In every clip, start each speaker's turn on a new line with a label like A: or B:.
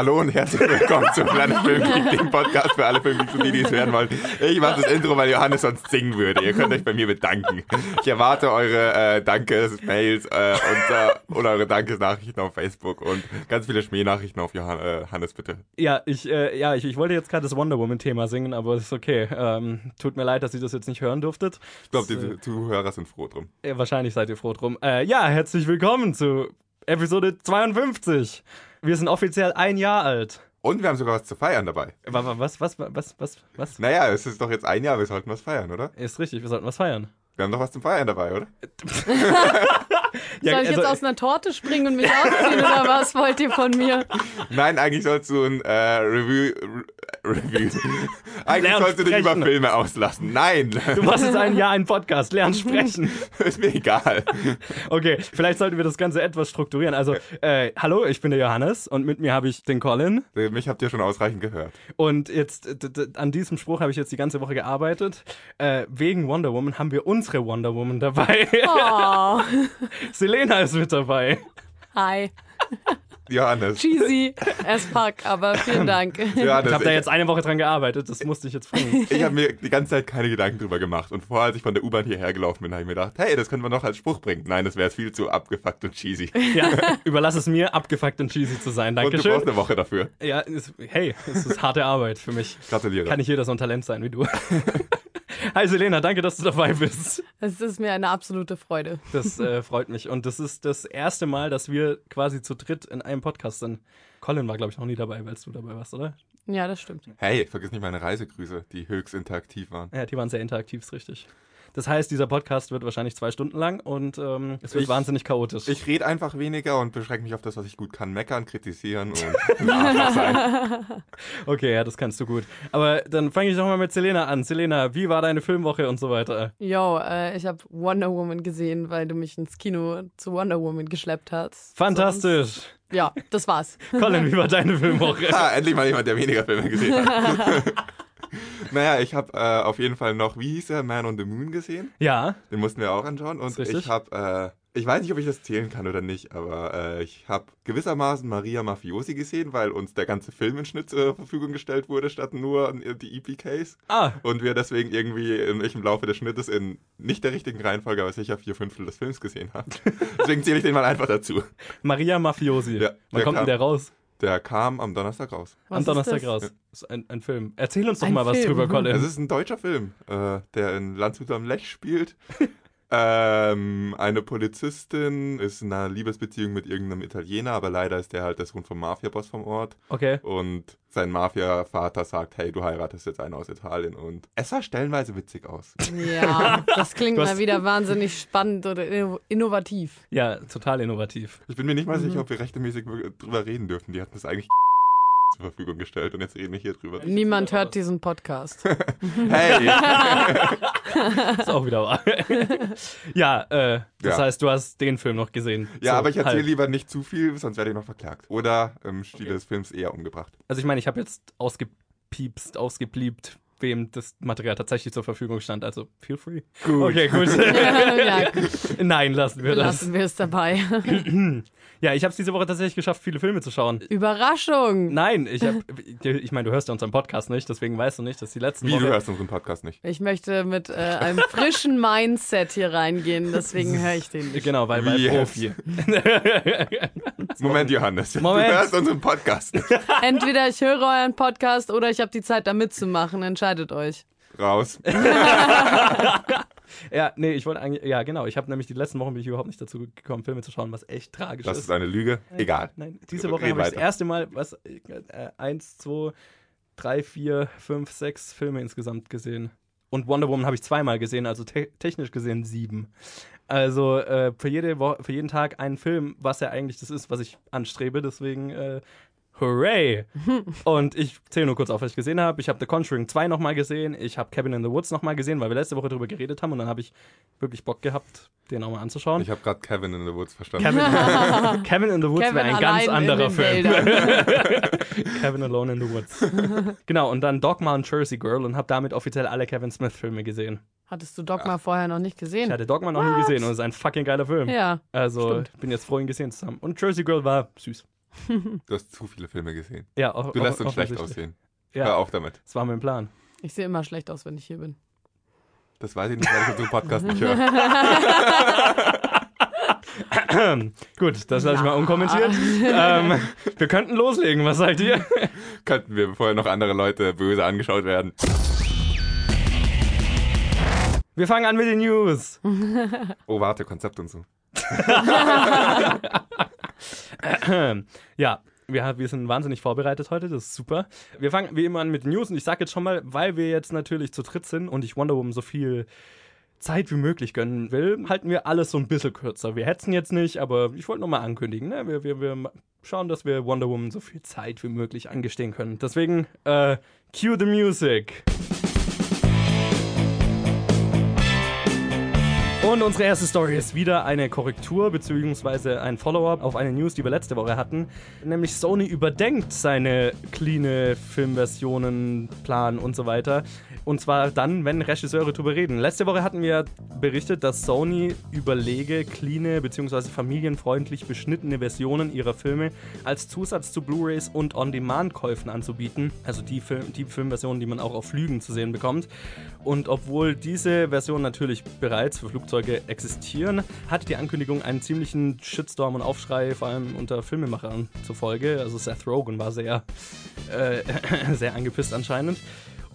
A: Hallo und herzlich willkommen zum Planet Filmgeek, dem Podcast für alle Filmgeeks und die, die es hören wollen. Ich mache das Intro, weil Johannes sonst singen würde. Ihr könnt euch bei mir bedanken. Ich erwarte eure äh, Dankes-Mails äh, und, äh, oder eure Dankes-Nachrichten auf Facebook und ganz viele Schmähnachrichten auf Johannes, bitte.
B: Ja, ich, äh, ja, ich, ich wollte jetzt gerade das Wonder Woman-Thema singen, aber es ist okay. Ähm, tut mir leid, dass ihr das jetzt nicht hören durftet.
A: Ich glaube, die Zuhörer sind froh drum.
B: Ja, wahrscheinlich seid ihr froh drum. Äh, ja, herzlich willkommen zu Episode 52. Wir sind offiziell ein Jahr alt.
A: Und wir haben sogar was zu feiern dabei.
B: Was, was, was, was, was, was?
A: Naja, es ist doch jetzt ein Jahr, wir sollten was feiern, oder?
B: Ist richtig, wir sollten was feiern.
A: Wir haben doch was zum Feiern dabei, oder?
C: Ja, Soll ich also, jetzt aus einer Torte springen und mich ausziehen oder was wollt ihr von mir?
A: Nein, eigentlich sollst du ein äh, Review. Re Review. eigentlich sollst du dich über Filme auslassen. Nein.
B: Du machst jetzt ein Jahr einen Podcast, lern sprechen.
A: Ist mir egal.
B: Okay, vielleicht sollten wir das Ganze etwas strukturieren. Also, äh, hallo, ich bin der Johannes und mit mir habe ich den Colin.
A: Mich habt ihr schon ausreichend gehört.
B: Und jetzt, an diesem Spruch habe ich jetzt die ganze Woche gearbeitet. Äh, wegen Wonder Woman haben wir unsere Wonder Woman dabei. Oh. Selena ist mit dabei.
C: Hi.
A: Johannes.
C: Cheesy as fuck, aber vielen Dank.
B: Johannes, ich habe da jetzt eine Woche dran gearbeitet, das musste ich jetzt bringen.
A: Ich habe mir die ganze Zeit keine Gedanken drüber gemacht. Und vorher, als ich von der U-Bahn hierher gelaufen bin, habe ich mir gedacht, hey, das können wir noch als Spruch bringen. Nein, das wäre viel zu abgefuckt und cheesy.
B: Ja, überlass es mir, abgefuckt und cheesy zu sein. Dankeschön.
A: Und du brauchst eine Woche dafür.
B: Ja, ist, hey, es ist harte Arbeit für mich.
A: Gratuliere.
B: Kann nicht jeder so ein Talent sein wie du. Hi Selena, danke, dass du dabei bist.
C: Es ist mir eine absolute Freude.
B: Das äh, freut mich. Und das ist das erste Mal, dass wir quasi zu dritt in einem Podcast sind. Colin war, glaube ich, noch nie dabei, weil du dabei warst, oder?
C: Ja, das stimmt.
A: Hey, vergiss nicht meine Reisegrüße, die höchst interaktiv waren.
B: Ja, die waren sehr interaktiv, ist richtig. Das heißt, dieser Podcast wird wahrscheinlich zwei Stunden lang und ähm, es wird ich, wahnsinnig chaotisch.
A: Ich rede einfach weniger und beschränke mich auf das, was ich gut kann. Meckern, kritisieren und sein.
B: Okay, ja, das kannst du gut. Aber dann fange ich doch mal mit Selena an. Selena, wie war deine Filmwoche und so weiter?
C: Jo, äh, ich habe Wonder Woman gesehen, weil du mich ins Kino zu Wonder Woman geschleppt hast.
B: Fantastisch. Sonst
C: ja, das war's.
B: Colin, wie war deine Filmwoche?
A: ah, endlich mal jemand, der weniger Filme gesehen hat. naja, ich habe äh, auf jeden Fall noch, wie hieß er, Man on the Moon gesehen.
B: Ja.
A: Den mussten wir auch anschauen. Und ich habe, äh, ich weiß nicht, ob ich das zählen kann oder nicht, aber äh, ich habe gewissermaßen Maria Mafiosi gesehen, weil uns der ganze Film in Schnitt zur Verfügung gestellt wurde, statt nur die EPKs.
B: Ah.
A: Und wir deswegen irgendwie im, im Laufe des Schnittes in nicht der richtigen Reihenfolge, aber sicher vier Fünftel des Films gesehen haben. deswegen zähle ich den mal einfach dazu.
B: Maria Mafiosi. Ja, Wann kommt denn der raus?
A: Der kam am Donnerstag raus.
B: Was am Donnerstag raus. Das ist ein, ein, Film. Erzähl uns doch ein mal Film. was drüber, Colin.
A: Es ist ein deutscher Film, äh, der in Landshut am Lech spielt. ähm, eine Polizistin ist in einer Liebesbeziehung mit irgendeinem Italiener, aber leider ist der halt der Sohn vom Mafia-Boss vom Ort.
B: Okay.
A: Und sein Mafia-Vater sagt, hey, du heiratest jetzt einen aus Italien. Und es sah stellenweise witzig aus.
C: Ja, das klingt mal wieder wahnsinnig spannend oder innovativ.
B: Ja, total innovativ.
A: Ich bin mir nicht mal mhm. sicher, ob wir rechtemäßig drüber reden dürfen. Die hatten das eigentlich zur Verfügung gestellt und jetzt reden wir hier drüber.
C: Niemand hört diesen Podcast.
A: hey!
B: ist auch wieder wahr. ja, äh, das ja. heißt, du hast den Film noch gesehen.
A: Ja, so, aber ich erzähle halt. lieber nicht zu viel, sonst werde ich noch verklagt. Oder im Stil okay. des Films eher umgebracht.
B: Also ich meine, ich habe jetzt ausgepiepst, ausgebliebt, wem das Material tatsächlich zur Verfügung stand. Also feel free.
A: Gut.
B: Okay, gut. ja,
C: Nein,
B: lassen wir das.
C: Lassen wir es dabei.
B: ja, ich habe es diese Woche tatsächlich geschafft, viele Filme zu schauen.
C: Überraschung.
B: Nein, ich habe, ich meine, du hörst ja unseren Podcast nicht, deswegen weißt du nicht, dass die letzten
A: Wie,
B: Woche...
A: du hörst unseren Podcast nicht?
C: Ich möchte mit äh, einem frischen Mindset hier reingehen, deswegen höre ich den nicht.
B: Genau, weil, weil Profi.
A: Moment, Johannes.
B: Moment.
A: Du hörst unseren Podcast nicht.
C: Entweder ich höre euren Podcast oder ich habe die Zeit, da mitzumachen. Entscheidend entscheidet euch.
A: Raus.
B: ja, nee, ich wollte eigentlich, ja genau, ich habe nämlich die letzten Wochen bin ich überhaupt nicht dazu gekommen, Filme zu schauen, was echt tragisch
A: das
B: ist.
A: Das ist eine Lüge? Egal.
B: Nein, diese Woche habe ich das erste Mal, was, äh, eins, zwei, drei, vier, fünf, sechs Filme insgesamt gesehen. Und Wonder Woman habe ich zweimal gesehen, also te technisch gesehen sieben. Also äh, für, jede für jeden Tag einen Film, was ja eigentlich das ist, was ich anstrebe. Deswegen äh, Hooray! und ich zähle nur kurz auf, was ich gesehen habe. Ich habe The Conjuring 2 nochmal gesehen. Ich habe Cabin in the Woods nochmal gesehen, weil wir letzte Woche darüber geredet haben. Und dann habe ich wirklich Bock gehabt, den auch mal anzuschauen.
A: Ich habe gerade Cabin in the Woods verstanden.
B: Cabin, Cabin in the Woods wäre ein ganz anderer Film. Cabin Alone in the Woods. genau, und dann Dogma und Jersey Girl und habe damit offiziell alle Kevin Smith-Filme gesehen.
C: Hattest du Dogma ja. vorher noch nicht gesehen?
B: Ich hatte Dogma noch What? nie gesehen und es ist ein fucking geiler Film.
C: Ja.
B: Also stimmt. bin jetzt froh, ihn gesehen zu haben. Und Jersey Girl war süß.
A: Du hast zu viele Filme gesehen.
B: Ja,
A: Du lässt uns schlecht aussehen.
B: Ja,
A: Hör auf damit.
B: das war mein Plan.
C: Ich sehe immer schlecht aus, wenn ich hier bin.
A: Das weiß ich nicht, weil ich unseren Podcast nicht höre.
B: Gut, das lasse ich mal unkommentiert. ähm, wir könnten loslegen, was sagt ihr?
A: Könnten wir, bevor noch andere Leute böse angeschaut werden.
B: Wir fangen an mit den News.
A: Oh, warte, Konzept und so.
B: Ja, wir, wir sind wahnsinnig vorbereitet heute, das ist super. Wir fangen wie immer an mit News und ich sage jetzt schon mal, weil wir jetzt natürlich zu dritt sind und ich Wonder Woman so viel Zeit wie möglich gönnen will, halten wir alles so ein bisschen kürzer. Wir hetzen jetzt nicht, aber ich wollte nochmal ankündigen, ne? wir, wir, wir schauen, dass wir Wonder Woman so viel Zeit wie möglich angestehen können. Deswegen, äh, cue the music. Und unsere erste Story ist wieder eine Korrektur bzw. ein Follow-up auf eine News, die wir letzte Woche hatten. Nämlich Sony überdenkt seine clean Filmversionen, Plan und so weiter. Und zwar dann, wenn Regisseure darüber reden. Letzte Woche hatten wir berichtet, dass Sony überlege, clean bzw. familienfreundlich beschnittene Versionen ihrer Filme als Zusatz zu Blu-rays und On-Demand-Käufen anzubieten. Also die, Film die Filmversionen, die man auch auf Flügen zu sehen bekommt. Und obwohl diese Versionen natürlich bereits für Flugzeuge existieren, hatte die Ankündigung einen ziemlichen Shitstorm und Aufschrei, vor allem unter Filmemachern zur Folge. Also Seth Rogen war sehr, äh, sehr angepisst anscheinend.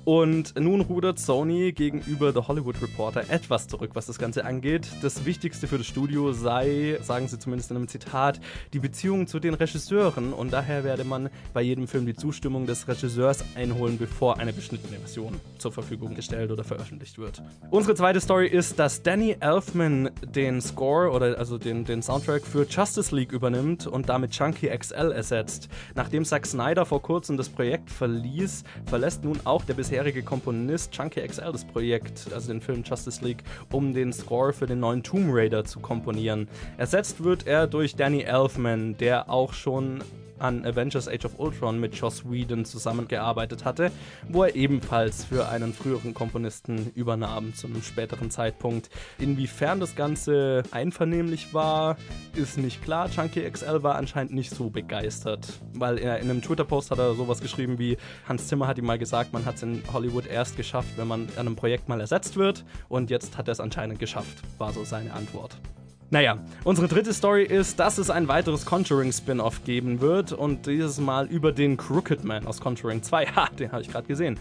B: Und nun rudert Sony gegenüber The Hollywood Reporter etwas zurück, was das Ganze angeht. Das Wichtigste für das Studio sei, sagen sie zumindest in einem Zitat, die Beziehung zu den Regisseuren und daher werde man bei jedem Film die Zustimmung des Regisseurs einholen, bevor eine beschnittene Version zur Verfügung gestellt oder veröffentlicht wird. Unsere zweite Story ist, dass Danny Elfman den Score oder also den, den Soundtrack für Justice League übernimmt und damit Chunky XL ersetzt. Nachdem Zack Snyder vor kurzem das Projekt verließ, verlässt nun auch der bisher bisherige Komponist Chunky XL das Projekt, also den Film Justice League, um den Score für den neuen Tomb Raider zu komponieren. Ersetzt wird er durch Danny Elfman, der auch schon an Avengers Age of Ultron mit Joss Whedon zusammengearbeitet hatte, wo er ebenfalls für einen früheren Komponisten übernahm zu einem späteren Zeitpunkt. Inwiefern das Ganze einvernehmlich war, ist nicht klar. Chunky XL war anscheinend nicht so begeistert, weil er in einem Twitter-Post hat er sowas geschrieben wie Hans Zimmer hat ihm mal gesagt, man hat es in Hollywood erst geschafft, wenn man an einem Projekt mal ersetzt wird und jetzt hat er es anscheinend geschafft, war so seine Antwort. Naja, unsere dritte Story ist, dass es ein weiteres Conjuring-Spin-Off geben wird und dieses Mal über den Crooked Man aus Conjuring 2. Ha, den habe ich gerade gesehen.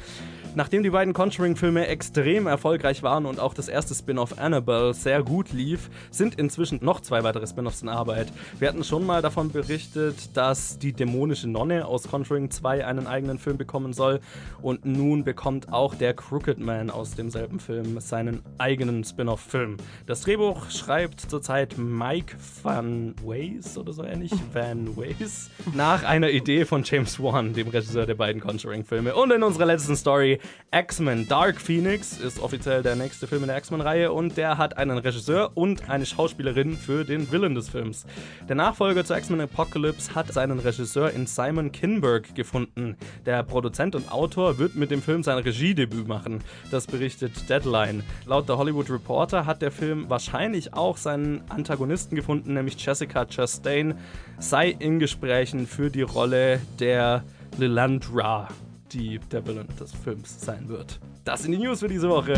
B: Nachdem die beiden Conjuring-Filme extrem erfolgreich waren und auch das erste Spin-off Annabelle sehr gut lief, sind inzwischen noch zwei weitere Spin-offs in Arbeit. Wir hatten schon mal davon berichtet, dass die dämonische Nonne aus Conjuring 2 einen eigenen Film bekommen soll und nun bekommt auch der Crooked Man aus demselben Film seinen eigenen Spin-off-Film. Das Drehbuch schreibt zurzeit Mike Van Ways oder so ähnlich, Van Ways, nach einer Idee von James Wan, dem Regisseur der beiden Conjuring-Filme. Und in unserer letzten Story X-Men Dark Phoenix ist offiziell der nächste Film in der X-Men-Reihe und der hat einen Regisseur und eine Schauspielerin für den Villain des Films. Der Nachfolger zu X-Men Apocalypse hat seinen Regisseur in Simon Kinberg gefunden. Der Produzent und Autor wird mit dem Film sein Regiedebüt machen. Das berichtet Deadline. Laut der Hollywood Reporter hat der Film wahrscheinlich auch seinen Antagonisten gefunden, nämlich Jessica Chastain, sei in Gesprächen für die Rolle der Lilandra die der Villain des Films sein wird. Das sind die News für diese Woche.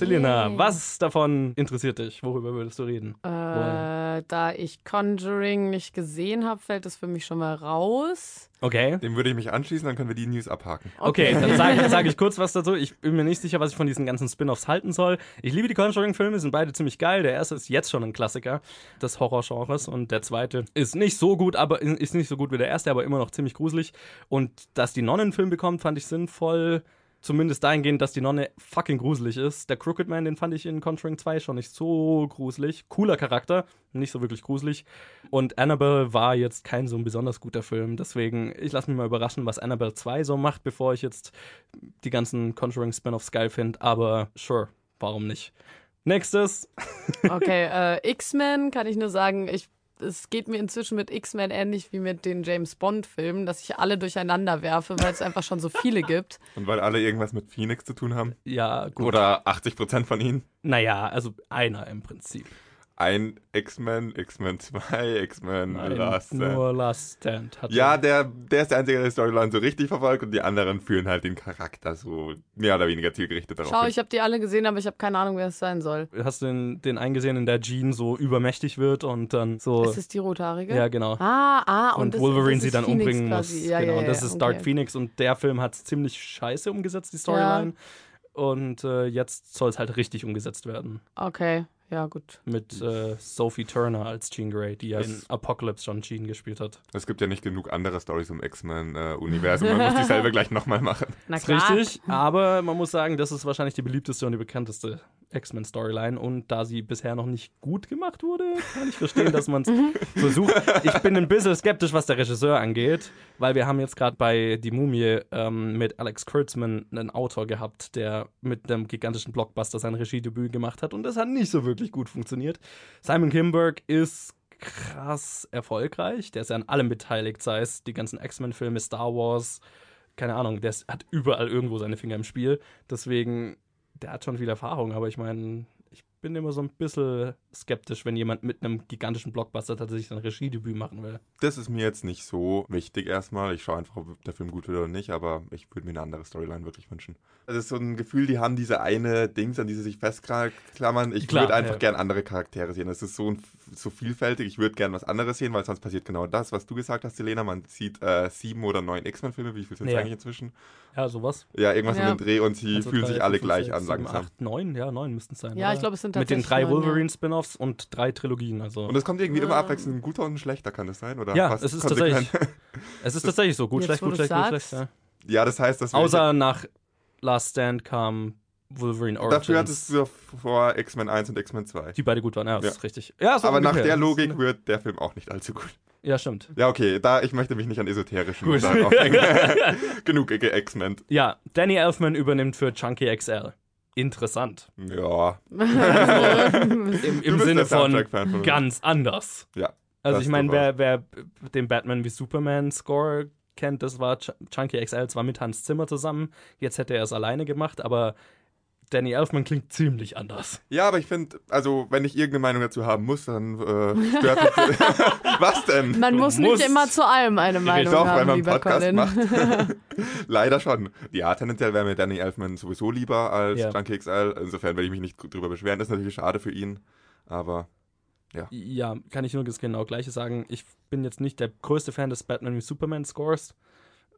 B: Selina,
C: Yay.
B: was davon interessiert dich? Worüber würdest du reden?
C: Äh, da ich Conjuring nicht gesehen habe, fällt es für mich schon mal raus.
B: Okay.
A: Dem würde ich mich anschließen, dann können wir die News abhaken.
B: Okay, dann sage sag ich kurz was dazu. Ich bin mir nicht sicher, was ich von diesen ganzen Spin-offs halten soll. Ich liebe die Conjuring-Filme, sind beide ziemlich geil. Der erste ist jetzt schon ein Klassiker des Horrorgenres und der zweite ist nicht so gut, aber ist nicht so gut wie der erste, aber immer noch ziemlich gruselig. Und dass die Nonne einen Film bekommt, fand ich sinnvoll. Zumindest dahingehend, dass die Nonne fucking gruselig ist. Der Crooked Man, den fand ich in Conjuring 2 schon nicht so gruselig. Cooler Charakter, nicht so wirklich gruselig. Und Annabelle war jetzt kein so ein besonders guter Film. Deswegen, ich lasse mich mal überraschen, was Annabelle 2 so macht, bevor ich jetzt die ganzen Conjuring Spin-offs geil finde. Aber sure, warum nicht? Nächstes.
C: Okay, äh, X-Men kann ich nur sagen, ich es geht mir inzwischen mit X-Men ähnlich wie mit den James Bond-Filmen, dass ich alle durcheinander werfe, weil es einfach schon so viele gibt.
A: Und weil alle irgendwas mit Phoenix zu tun haben?
B: Ja, gut.
A: Oder 80% von ihnen?
B: Naja, also einer im Prinzip.
A: Ein X-Men, X-Men 2, X-Men Last Stand.
B: nur Last Stand. Hatte.
A: Ja, der, der ist der Einzige, der die Storyline so richtig verfolgt und die anderen führen halt den Charakter so mehr oder weniger zielgerichtet darauf
C: Schau,
A: hin.
C: ich habe die alle gesehen, aber ich habe keine Ahnung, wer es sein soll.
B: Hast du den, den eingesehen, in der Jean so übermächtig wird und dann so.
C: Ist es die rothaarige?
B: ja, genau.
C: Ah, ah, und,
B: und
C: das,
B: Wolverine
C: das
B: sie dann
C: Phoenix
B: umbringen
C: quasi.
B: muss.
C: Ja,
B: genau,
C: ja,
B: und das
C: ja,
B: ist Dark
C: okay.
B: Phoenix und der Film hat es ziemlich scheiße umgesetzt, die Storyline. Und äh, jetzt soll es halt richtig umgesetzt werden.
C: Okay, ja, gut.
B: Mit äh, Sophie Turner als Jean Grey, die ja in Apocalypse schon Jean gespielt hat.
A: Es gibt ja nicht genug andere Stories im X-Men-Universum. Man muss dieselbe gleich nochmal machen.
C: Na
B: Ist
C: klar.
B: richtig, aber man muss sagen, das ist wahrscheinlich die beliebteste und die bekannteste X-Men-Storyline. Und da sie bisher noch nicht gut gemacht wurde, kann ich verstehen, dass man es versucht. Ich bin ein bisschen skeptisch, was der Regisseur angeht, weil wir haben jetzt gerade bei Die Mumie ähm, mit Alex Kurtzman einen Autor gehabt, der mit einem gigantischen Blockbuster sein Regiedebüt gemacht hat und das hat nicht so wirklich gut funktioniert. Simon Kimberg ist krass erfolgreich. Der ist ja an allem beteiligt, sei es die ganzen X-Men-Filme, Star Wars, keine Ahnung, der hat überall irgendwo seine Finger im Spiel. Deswegen, der hat schon viel Erfahrung, aber ich meine, ich bin immer so ein bisschen skeptisch, wenn jemand mit einem gigantischen Blockbuster tatsächlich sein Regiedebüt machen will.
A: Das ist mir jetzt nicht so wichtig erstmal. Ich schaue einfach, ob der Film gut wird oder nicht, aber ich würde mir eine andere Storyline wirklich wünschen. Es ist so ein Gefühl, die haben diese eine Dings, an die sie sich festklammern. Ich würde einfach
B: ja.
A: gern andere Charaktere sehen. Es ist so, so vielfältig. Ich würde gern was anderes sehen, weil sonst passiert genau das, was du gesagt hast, Selena. Man sieht äh, sieben oder neun X-Men-Filme. Wie viel sind es
B: Ja.
A: eigentlich inzwischen?
B: Ja, sowas.
A: Ja, irgendwas
C: Ja.
A: um den Dreh und sie
B: Also
A: fühlen
B: drei,
A: sich alle
B: fünf,
A: gleich
B: sechs,
A: an
B: sieben,
A: langsam.
B: Acht, neun, ja, neun müssten es sein.
C: Ja,
B: oder?
C: ich glaube, es sind
B: Mit den
C: tatsächlich
B: drei
C: ja.
B: Wolverine-Spin-Offs und drei Trilogien. Also.
A: Und es kommt irgendwie immer
C: Ah.
A: abwechselnd ein guter und ein schlechter, kann das sein? Oder
B: Ja, es ist
A: konsequent?
B: es ist tatsächlich so. Gut,
C: Jetzt,
B: schlecht, gut, schlecht, gut, schlecht. Ja.
A: Ja, das heißt, dass wir-
B: Außer nach Last Stand kam Wolverine Origins.
A: Dafür hattest du vor X-Men 1 und X-Men 2.
B: die beide gut waren, ja, das
A: Ja.
B: ist richtig. Ja, so
A: Aber nach der Logik wird der Film auch nicht allzu gut.
B: Ja, stimmt.
A: Ja, okay, da ich möchte mich nicht an esoterischen
B: Gut.
A: Sachen aufhängen. Genug X-Men.
B: Ja, Danny Elfman übernimmt für Chunky XL. Interessant.
A: Ja.
B: Im, im Sinne von
A: von-
B: ganz anders.
A: Ja.
B: Also
A: das
B: ich meine, wer, wer den Batman wie Superman Score kennt, das war Ch Chunky XL zwar mit Hans Zimmer zusammen, jetzt hätte er es alleine gemacht, aber Danny Elfman klingt ziemlich anders.
A: Ja, aber ich finde, also wenn ich irgendeine Meinung dazu haben muss, dann äh, stört mich. Was denn?
C: Man
B: Du
C: muss
B: musst-
C: nicht immer zu allem eine Meinung
A: Doch,
C: haben,
A: wenn man Podcast
C: Colin.
A: macht. Leider schon. Ja, tendenziell wäre mir Danny Elfman sowieso lieber als
B: Ja.
A: Junkie XL. Insofern werde ich mich nicht drüber beschweren. Das ist natürlich schade für ihn. Aber
B: Ja, kann ich nur das genau gleiche sagen. Ich bin jetzt nicht der größte Fan des Batman wie Superman Scores.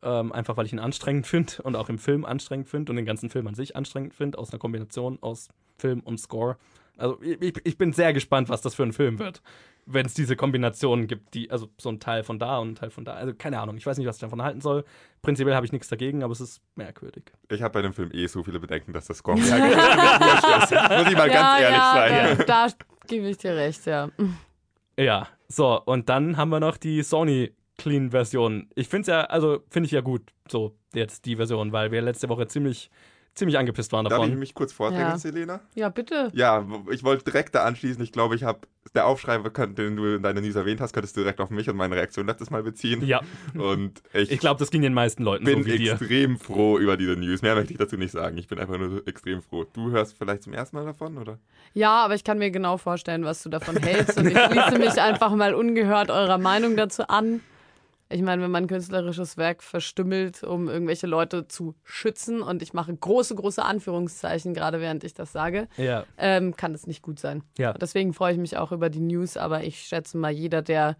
B: Ähm, einfach weil ich ihn anstrengend finde und auch im Film anstrengend finde und den ganzen Film an sich anstrengend finde, aus einer Kombination aus Film und Score. Also ich, ich- bin sehr gespannt, was das für ein Film wird. Wenn es diese Kombinationen gibt, die, also so ein Teil von da und ein Teil von da. Also keine Ahnung, ich weiß nicht, was ich davon halten soll. Prinzipiell habe ich nichts dagegen, aber es ist merkwürdig.
A: ich habe bei dem Film eh so viele Bedenken, dass das Score wurscht ist. Muss ich mal ganz ehrlich
C: ja,
A: sein.
C: Ja, da gebe ich dir recht, ja.
B: Ja, so, und dann haben wir noch die Sony Clean-Version. Ich finde es ja, also finde ich ja gut, so jetzt die Version, weil wir letzte Woche ziemlich, ziemlich angepisst waren
A: Darf ich
B: davon.
A: mich kurz vordrängen,
C: Ja.
A: Selena?
C: Ja, bitte.
A: Ja, ich wollte direkt da anschließen. Ich glaube, ich habe der Aufschrei, den du in deiner News erwähnt hast, könntest du direkt auf mich und meine Reaktion letztes Mal beziehen.
B: Ja,
A: Und ich,
B: ich glaube, das ging den meisten Leuten
A: bin
B: so wie dir.
A: extrem froh über diese News. Mehr möchte ich dazu nicht sagen. Ich bin einfach nur extrem froh. Du hörst vielleicht zum ersten Mal davon, oder?
C: Ja, aber ich kann mir genau vorstellen, was du davon hältst. Und ich schließe mich einfach mal ungehört eurer Meinung dazu an. Ich meine, wenn man künstlerisches Werk verstümmelt, um irgendwelche Leute zu schützen, und ich mache große, große Anführungszeichen, gerade während ich das sage,
B: Ja,
C: ähm, kann es nicht gut sein.
B: ja.
C: Deswegen freue ich mich auch über die News, aber ich schätze mal, jeder, der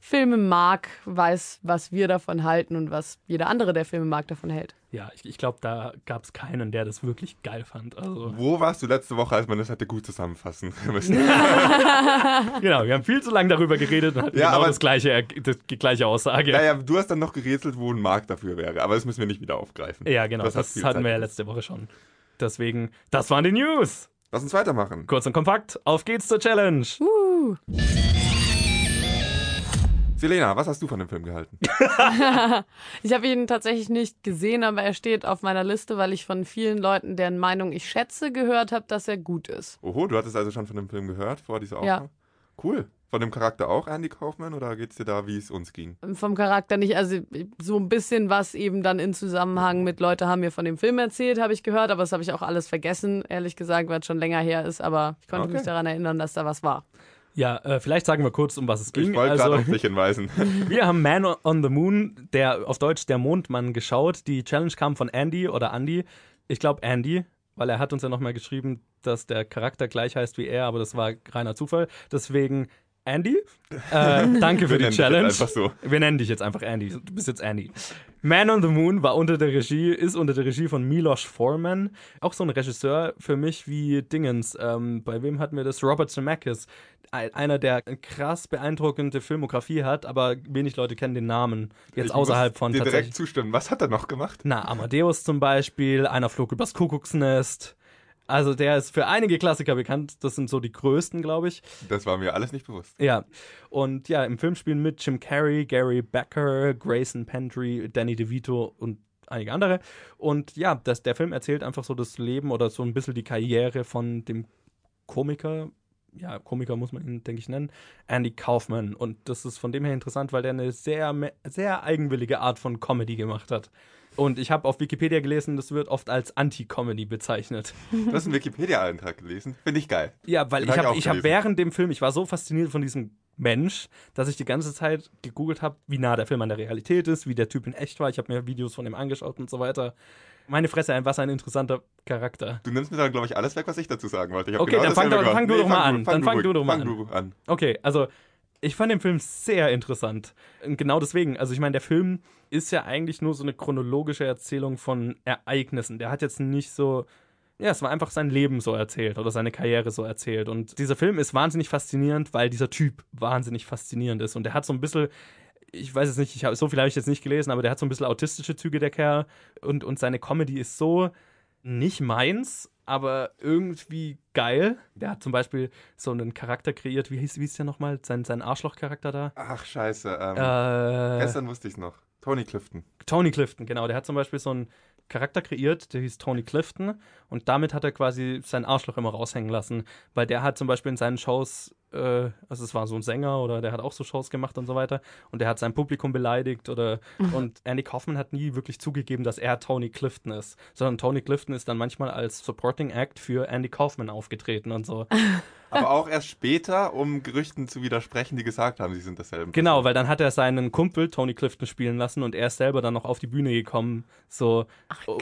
C: Filme mag, weiß, was wir davon halten und was jeder andere, der Filme mag, davon hält.
B: Ja, ich, ich glaube, da gab es keinen, der das wirklich geil fand. Also,
A: Wo warst du letzte Woche, als man das hätte gut zusammenfassen müssen?
B: genau, wir haben viel zu lange darüber geredet und hatten
A: Ja,
B: genau
A: aber-
B: das gleiche, das, die gleiche Aussage.
A: Ja, ja, du hast dann noch gerätselt, wo ein Markt dafür wäre. Aber das müssen wir nicht wieder aufgreifen.
B: Ja, genau,
A: Das
B: das, hatten
A: Zeit
B: wir ja letzte Woche schon. Deswegen, das waren die News.
A: Lass uns weitermachen.
B: Kurz und kompakt, auf geht's zur Challenge.
C: Uh.
A: Selena, was hast du von dem Film gehalten?
C: Ich habe ihn tatsächlich nicht gesehen, aber er steht auf meiner Liste, weil ich von vielen Leuten, deren Meinung ich schätze, gehört habe, dass er gut ist.
A: Oho, du hattest also schon von dem Film gehört vor dieser
C: Ja.
A: Aufnahme? Cool. Von dem Charakter auch Andy Kaufman oder geht's dir da, wie es uns ging?
C: Vom Charakter nicht, also so ein bisschen was eben dann in Zusammenhang mit Leute haben mir von dem Film erzählt, habe ich gehört, aber das habe ich auch alles vergessen, ehrlich gesagt, weil es schon länger her ist, aber ich konnte
A: Okay.
C: mich daran erinnern, dass da was war.
B: Ja, äh, vielleicht sagen wir kurz, um was es ging.
A: Ich wollte
B: also,
A: gerade auf dich hinweisen.
B: wir haben Man on the Moon, der auf Deutsch der Mondmann, geschaut. Die Challenge kam von Andy oder Andy. Ich glaube Andy, weil er hat uns ja nochmal geschrieben, dass der Charakter gleich heißt wie er, aber das war reiner Zufall. Deswegen Andy, äh, danke für die Challenge.
A: einfach so.
B: Wir nennen dich jetzt einfach Andy. Du bist jetzt Andy. Man on the Moon war unter der Regie, ist unter der Regie von Milos Forman. Auch so ein Regisseur für mich wie Dingens. Ähm, bei wem hatten wir das? Robert Zemeckis. Ein- Einer, der krass beeindruckende Filmografie hat, aber wenig Leute kennen den Namen. Jetzt
A: Ich
B: außerhalb
A: muss
B: von
A: dir direkt
B: tatsächlich.
A: zustimmen. Was hat er noch gemacht?
B: Na, Amadeus zum Beispiel, einer flog übers Kuckucksnest. Also der ist für einige Klassiker bekannt. Das sind so die größten, glaube ich.
A: Das war mir alles nicht bewusst.
B: Ja, und ja, im Film spielen mit Jim Carrey, Gary Becker, Grayson Pendry, Danny DeVito und einige andere. Und ja, das, der Film erzählt einfach so das Leben oder so ein bisschen die Karriere von dem Komiker, ja, Komiker muss man ihn, denke ich, nennen, Andy Kaufman. Und das ist von dem her interessant, weil der eine sehr, sehr eigenwillige Art von Comedy gemacht hat. Und ich habe auf Wikipedia gelesen, das wird oft als Anti-Comedy bezeichnet.
A: Du hast einen Wikipedia-Eintrag gelesen. Finde ich geil.
B: Ja, weil
A: Den
B: ich
A: hab ich
B: habe hab während dem Film, ich war so fasziniert von diesem Mensch, dass ich die ganze Zeit gegoogelt habe, wie nah der Film an der Realität ist, wie der Typ in echt war. Ich habe mir Videos von ihm angeschaut und so weiter. Meine Fresse, was ein interessanter Charakter.
A: Du nimmst mir dann, glaube ich, alles weg, was ich dazu sagen wollte.
B: Okay, dann fang doch- fang du doch mal an. Dann fang du doch mal
A: fang
B: an.
A: an.
B: Okay, also ich fand den Film sehr interessant. Und genau deswegen, also ich meine, der Film ist ja eigentlich nur so eine chronologische Erzählung von Ereignissen. Der hat jetzt nicht so. Ja, es war einfach sein Leben so erzählt oder seine Karriere so erzählt. Und dieser Film ist wahnsinnig faszinierend, weil dieser Typ wahnsinnig faszinierend ist. Und der hat so ein bisschen, ich weiß es nicht, ich hab, so viel habe ich jetzt nicht gelesen, aber der hat so ein bisschen autistische Züge, der Kerl. Und, und seine Comedy ist so nicht meins, aber irgendwie geil. Der hat zum Beispiel so einen Charakter kreiert, wie hieß, wie hieß der nochmal? Sein, sein Arschloch-Charakter da?
A: Ach, scheiße. Ähm,
B: Äh,
A: Gestern wusste ich es noch. Tony Clifton.
B: Tony Clifton, genau. Der hat zum Beispiel so einen Charakter kreiert, der hieß Tony Clifton. Und damit hat er quasi sein Arschloch immer raushängen lassen. Weil der hat zum Beispiel in seinen Shows, äh, also es war so ein Sänger oder der hat auch so Shows gemacht und so weiter. Und der hat sein Publikum beleidigt oder. und Andy Kaufman hat nie wirklich zugegeben, dass er Tony Clifton ist. Sondern Tony Clifton ist dann manchmal als Supporting Act für Andy Kaufman aufgetreten und so.
A: Aber auch erst später, um Gerüchten zu widersprechen, die gesagt haben, sie sind dasselbe.
B: Genau, weil dann hat er seinen Kumpel Tony Clifton spielen lassen und er ist selber dann noch auf die Bühne gekommen, so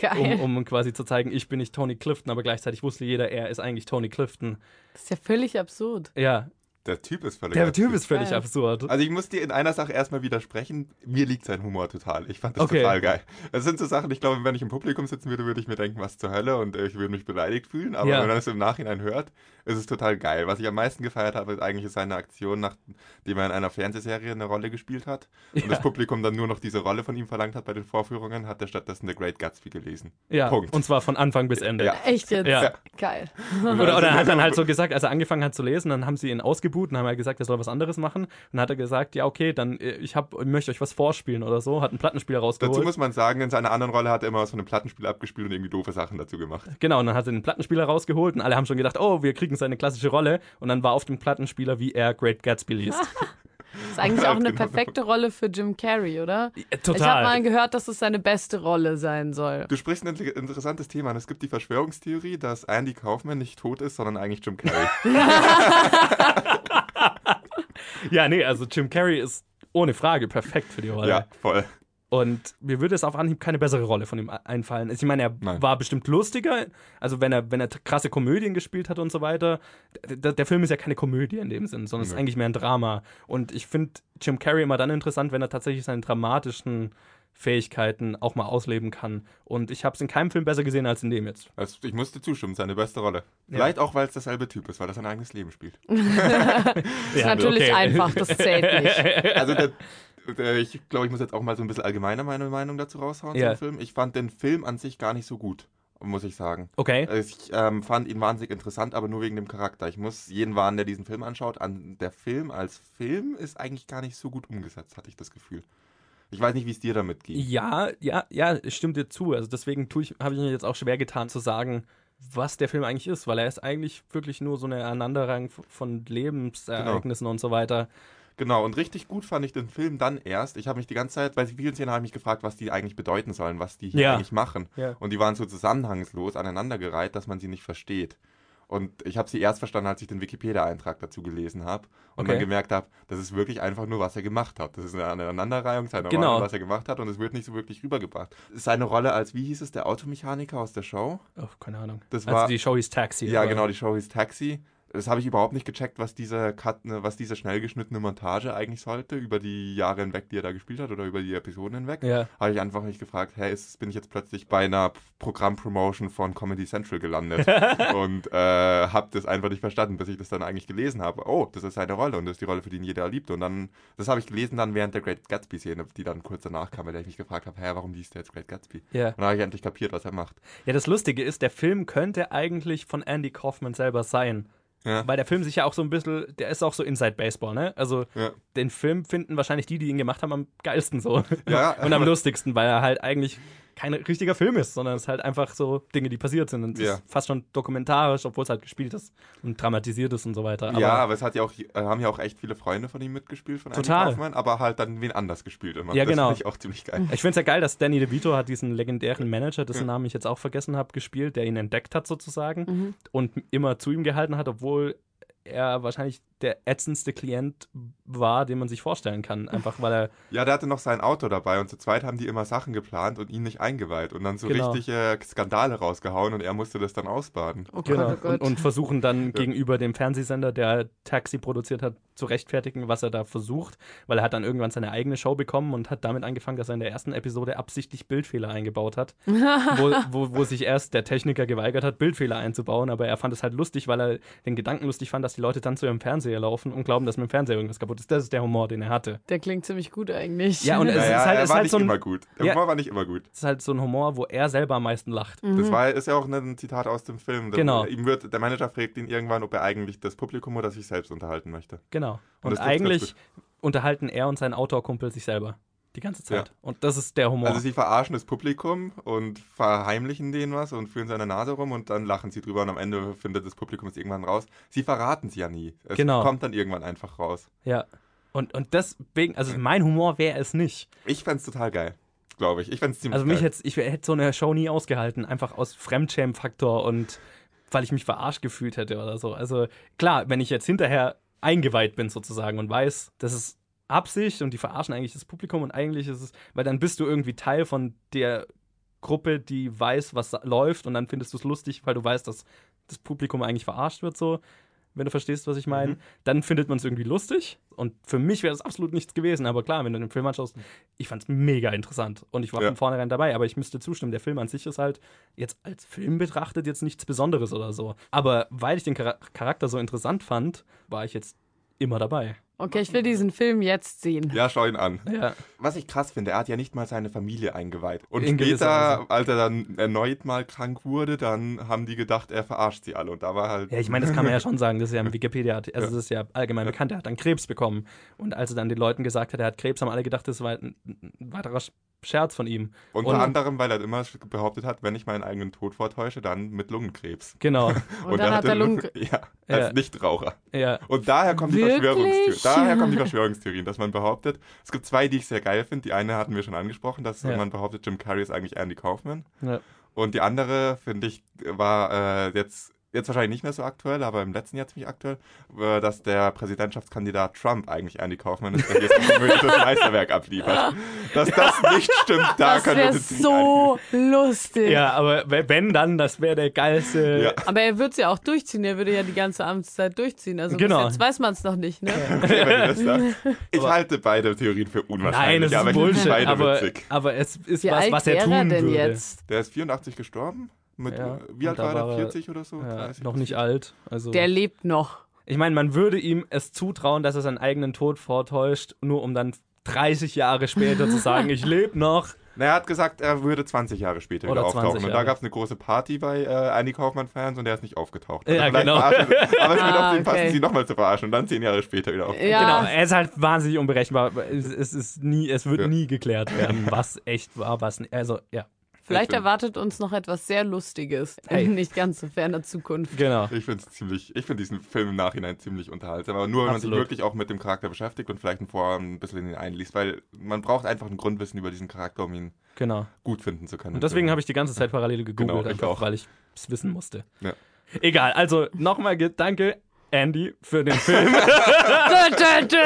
C: geil.
B: um, um quasi zu zeigen, ich bin nicht Tony Clifton, aber gleichzeitig wusste jeder, er ist eigentlich Tony Clifton.
C: Das ist ja völlig absurd.
B: Ja,
A: Der Typ ist völlig
B: der
A: absurd.
B: Typ ist völlig absurd.
A: Also ich muss dir in einer Sache erstmal widersprechen. Mir liegt sein Humor total. Ich fand das
B: Okay.
A: total geil. Das sind so Sachen, ich glaube, wenn ich im Publikum sitzen würde, würde ich mir denken, was zur Hölle und ich würde mich beleidigt fühlen. Aber
B: Ja.
A: wenn man das im Nachhinein hört, ist es total geil. Was ich am meisten gefeiert habe, ist eigentlich seine Aktion, nachdem er in einer Fernsehserie eine Rolle gespielt hat und
B: Ja.
A: das Publikum dann nur noch diese Rolle von ihm verlangt hat bei den Vorführungen, hat er stattdessen The Great Gatsby gelesen.
B: Ja,
A: Punkt.
B: und zwar von Anfang bis Ende.
A: Ja.
C: Echt jetzt?
B: Ja.
C: Geil.
B: Oder, oder er hat dann halt so gesagt, als er angefangen hat zu lesen, dann haben sie ihn ausgebuht und haben er gesagt, er soll was anderes machen. Und dann hat er gesagt, ja, okay, dann äh, ich, hab, ich möchte euch was vorspielen oder so, hat einen Plattenspieler rausgeholt.
A: Dazu muss man sagen, in seiner anderen Rolle hat er immer was von einem Plattenspiel abgespielt und irgendwie doofe Sachen dazu gemacht.
B: Genau, und dann hat er den Plattenspieler rausgeholt und alle haben schon gedacht, oh, wir kriegen seine klassische Rolle. Und dann war auf dem Plattenspieler, wie er Great Gatsby liest.
C: Ist eigentlich auch eine
A: Genau.
C: perfekte Rolle für Jim Carrey, oder?
B: Ja,
C: Ich habe mal
B: Total.
C: gehört, dass es seine beste Rolle sein soll.
A: Du sprichst ein inter- interessantes Thema an. Es gibt die Verschwörungstheorie, dass Andy Kaufman nicht tot ist, sondern eigentlich Jim Carrey.
B: Ja, nee, also Jim Carrey ist ohne Frage perfekt für die Rolle.
A: ja, voll.
B: Und mir würde es auf Anhieb keine bessere Rolle von ihm einfallen. Ich meine, er
A: Nein.
B: war bestimmt lustiger, also wenn er, wenn er krasse Komödien gespielt hat und so weiter. Der, der Film ist ja keine Komödie in dem Sinn, sondern es ist eigentlich mehr ein Drama. Und ich finde Jim Carrey immer dann interessant, wenn er tatsächlich seine dramatischen Fähigkeiten auch mal ausleben kann. Und ich habe es in keinem Film besser gesehen als in dem jetzt.
A: Also ich musste zustimmen, seine beste Rolle. Vielleicht auch, weil es dasselbe Typ ist, weil er sein eigenes Leben spielt.
C: ist natürlich einfach, das zählt nicht.
A: Also der, ich glaube, ich muss jetzt auch mal so ein bisschen allgemeiner meine Meinung dazu raushauen
B: Ja.
A: zum Film. Ich fand den Film an sich gar nicht so gut, muss ich sagen.
B: Okay.
A: Ich ähm, fand ihn wahnsinnig interessant, aber nur wegen dem Charakter. Ich muss jeden warnen, der diesen Film anschaut, an der Film als Film ist eigentlich gar nicht so gut umgesetzt, hatte ich das Gefühl. Ich weiß nicht, wie es dir damit geht.
B: Ja, ja, ja, es stimmt dir zu. Also deswegen tue ich, habe ich mir jetzt auch schwer getan zu sagen, was der Film eigentlich ist, weil er ist eigentlich wirklich nur so eine Aneinanderreihung von Lebensereignissen und so weiter.
A: Genau, und richtig gut fand ich den Film dann erst. Ich habe mich die ganze Zeit, bei vielen Szenen habe ich mich gefragt, was die eigentlich bedeuten sollen, was die hier
B: Ja.
A: eigentlich machen.
B: Ja.
A: Und die waren so zusammenhangslos aneinandergereiht, dass man sie nicht versteht. Und ich habe sie erst verstanden, als ich den Wikipedia-Eintrag dazu gelesen habe und
B: Okay.
A: dann gemerkt habe, das ist wirklich einfach nur, was er gemacht hat. Das ist eine Aneinanderreihung seiner
B: Genau.
A: Rollen, was er gemacht hat und es wird nicht so wirklich rübergebracht. Seine Rolle als, wie hieß es, der Automechaniker aus der Show?
B: Oh, keine Ahnung.
A: Das
B: also
A: war-
B: die Show hieß Taxi.
A: Ja, genau, die Show hieß Taxi. Das habe ich überhaupt nicht gecheckt, was diese, Cut, ne, was diese schnell geschnittene Montage eigentlich sollte, über die Jahre hinweg, die er da gespielt hat oder über die Episoden hinweg.
B: Ja.
A: Habe ich einfach nicht gefragt, hey, ist, bin ich jetzt plötzlich bei einer Programmpromotion von Comedy Central gelandet und äh, habe das einfach nicht verstanden, bis ich das dann eigentlich gelesen habe. Oh, das ist seine Rolle und das ist die Rolle, für die ihn jeder liebt. Und dann, das habe ich gelesen dann während der Great Gatsby-Szene, die dann kurz danach kam, weil ich mich gefragt habe, hä, warum liest der jetzt Great Gatsby?
B: Ja.
A: Und dann habe ich endlich kapiert, was er macht.
B: ja, das Lustige ist, der Film könnte eigentlich von Andy Kaufman selber sein.
A: Ja.
B: Weil der Film sich ja auch so ein bisschen, der ist auch so Inside Baseball, ne? Also
A: Ja.
B: den Film finden wahrscheinlich die, die ihn gemacht haben, am geilsten so.
A: Ja,
B: Und am lustigsten, weil er halt eigentlich kein richtiger Film ist, sondern es ist halt einfach so Dinge, die passiert sind. Und es
A: Ja.
B: ist fast schon dokumentarisch, obwohl es halt gespielt ist und dramatisiert ist und so weiter. Aber
A: ja, aber es hat ja auch, äh, haben ja auch echt viele Freunde von ihm mitgespielt, von
B: Total.
A: Kaufmann, aber halt dann wen anders gespielt immer.
B: Ja,
A: das
B: genau.
A: finde ich auch ziemlich geil.
B: Ich finde es ja geil, dass Danny DeVito hat diesen legendären Manager, dessen Namen ich jetzt auch vergessen habe, gespielt, der ihn entdeckt hat sozusagen und immer zu ihm gehalten hat, obwohl er wahrscheinlich der ätzendste Klient war, den man sich vorstellen kann. Einfach weil er,
A: Ja, der hatte noch sein Auto dabei und zu zweit haben die immer Sachen geplant und ihn nicht eingeweiht und dann so
B: Genau.
A: richtig äh, Skandale rausgehauen und er musste das dann ausbaden.
C: Oh
B: genau,
C: Gott, oh Gott.
B: und, und versuchen dann gegenüber dem Fernsehsender, der Taxi produziert hat, zu rechtfertigen, was er da versucht, weil er hat dann irgendwann seine eigene Show bekommen und hat damit angefangen, dass er in der ersten Episode absichtlich Bildfehler eingebaut hat, wo, wo, wo sich erst der Techniker geweigert hat, Bildfehler einzubauen, aber er fand es halt lustig, weil er den Gedanken lustig fand, dass die Leute dann zu ihrem Fernseher laufen und glauben, dass mit dem Fernseher irgendwas kaputt ist. Das ist der Humor, den er hatte.
C: Der klingt ziemlich gut eigentlich.
B: Ja, und es
A: Naja,
B: ist halt,
A: er
B: ist
A: war
B: halt
A: nicht
B: so ein,
A: immer gut. Der
B: Ja.
A: Humor war nicht immer gut.
B: es ist halt so ein Humor, wo er selber am meisten lacht.
A: Das war, ist ja auch ein Zitat aus dem Film.
B: Genau.
A: Ihm wird, der Manager fragt ihn irgendwann, ob er eigentlich das Publikum oder sich selbst unterhalten möchte.
B: Genau.
A: Und
B: Und, eigentlich unterhalten er und sein Autorkumpel sich selber die ganze Zeit. Und das ist der Humor.
A: Also sie verarschen das Publikum und verheimlichen denen was und führen seine Nase rum und dann lachen sie drüber und am Ende findet das Publikum es irgendwann raus. Sie verraten es ja nie. Es
B: Genau.
A: kommt dann irgendwann einfach raus.
B: ja. Und, und deswegen, also mein Humor wäre es nicht.
A: Ich fänd's total geil, glaube ich. Ich fänd's ziemlich
B: Also mich
A: geil.
B: hätte ich hätte so eine Show nie ausgehalten, einfach aus Fremdschämen-Faktor und weil ich mich verarscht gefühlt hätte oder so. Also klar, wenn ich jetzt hinterher eingeweiht bin sozusagen und weiß, das ist Absicht und die verarschen eigentlich das Publikum und eigentlich ist es, weil dann bist du irgendwie Teil von der Gruppe, die weiß, was läuft und dann findest du es lustig, weil du weißt, dass das Publikum eigentlich verarscht wird so. Wenn du verstehst, was ich meine, dann findet man es irgendwie lustig. Und für mich wäre es absolut nichts gewesen. Aber klar, wenn du den Film anschaust, ich fand es mega interessant. Und ich war
A: Ja.
B: von vornherein dabei. Aber ich müsste zustimmen, der Film an sich ist halt jetzt als Film betrachtet jetzt nichts Besonderes oder so. Aber weil ich den Chara- Charakter so interessant fand, war ich jetzt immer dabei.
C: Okay, ich will diesen Film jetzt sehen.
A: Ja, schau ihn an.
B: Ja.
A: Was ich krass finde, er hat ja nicht mal seine Familie eingeweiht. Und
B: In
A: später, als er dann erneut mal krank wurde, dann haben die gedacht, er verarscht sie alle. Und da war halt.
B: Ja, ich meine, das kann man ja schon sagen. Das ist ja im Wikipedia, also das ist ja allgemein bekannt. Er hat dann Krebs bekommen. Und als er dann den Leuten gesagt hat, er hat Krebs, haben alle gedacht, das war ein, ein weiterer Scherz von ihm.
A: Unter
B: Und-
A: anderem, weil er immer behauptet hat, wenn ich meinen eigenen Tod vortäusche, dann mit Lungenkrebs.
B: Genau.
C: Und, dann hat er Lungen.
A: Ja,
B: Ja.
A: als Nichtraucher.
B: Ja.
A: Und daher kommen die? Verschwörungstheorien. Daher kommen die Verschwörungstheorien, dass man behauptet, es gibt zwei, die ich sehr geil finde. Die eine hatten wir schon angesprochen, dass
B: Ja.
A: man behauptet, Jim Carrey ist eigentlich Andy Kaufman.
B: ja.
A: Und die andere, finde ich, war äh, jetzt, jetzt wahrscheinlich nicht mehr so aktuell, aber im letzten Jahr ziemlich aktuell, äh, dass der Präsidentschaftskandidat Trump eigentlich Andy Kaufman ist, der ein komödiantes Meisterwerk abliefert. Dass das nicht stimmt, da
C: Das
A: können wir
C: wäre
A: uns jetzt
C: so lustig.
B: Ja, aber wenn dann, das wäre der geilste.
A: Ja.
C: Aber er wird es ja auch durchziehen. Er würde ja die ganze Amtszeit durchziehen. Also
B: Genau.
C: bis jetzt weiß man es noch nicht, ne?
A: Okay, wenn du das sagst. Ich halte beide Theorien für
B: Nein,
A: unwahrscheinlich,
B: das
A: aber
B: ist Bullshit.
A: beide
B: Aber,
A: witzig.
B: aber es ist
C: Wie
B: was, was er tun
C: er denn
B: würde.
C: jetzt?
A: Der ist 84 gestorben? Mit,
B: Ja,
A: wie alt war er?
B: war er-
A: 40 oder so?
B: Ja,
A: 30?
B: noch nicht alt. Also
C: Der lebt noch.
B: ich meine, man würde ihm es zutrauen, dass er seinen eigenen Tod vortäuscht, nur um dann 30 Jahre später zu sagen, ich lebe noch.
A: Na, er hat gesagt, er würde 20 Jahre später
B: Oder
A: wieder auftauchen.
B: 20
A: Und da gab es eine große Party bei äh, Andy Kaufmann-Fans und der ist nicht aufgetaucht. Also
B: Ja, genau.
A: verarschen sie- Aber es wird
C: Ah,
A: auf den passen,
C: okay.
A: sie nochmal zu verarschen und dann 10 Jahre später wieder auf.
C: Ja.
B: Genau, er ist halt wahnsinnig unberechenbar. Es, es ist nie, es wird
A: Ja.
B: nie geklärt werden, was echt war, was nicht. Also, ja,
C: Vielleicht erwartet uns noch etwas sehr Lustiges
B: Hey.
C: in nicht ganz so ferner Zukunft.
B: genau.
A: Ich finde ziemlich, ich finde diesen Film im Nachhinein ziemlich unterhaltsam, aber nur wenn man
B: Absolut.
A: sich wirklich auch mit dem Charakter beschäftigt und vielleicht vorher ein bisschen in ihn einliest, weil man braucht einfach ein Grundwissen über diesen Charakter, um ihn
B: Genau.
A: gut finden zu können.
B: Und deswegen habe ich die ganze Zeit parallel gegoogelt,
A: Genau, ich
B: einfach
A: auch.
B: weil ich es wissen musste.
A: Ja.
B: Egal, also nochmal danke, Andy, für den Film. Die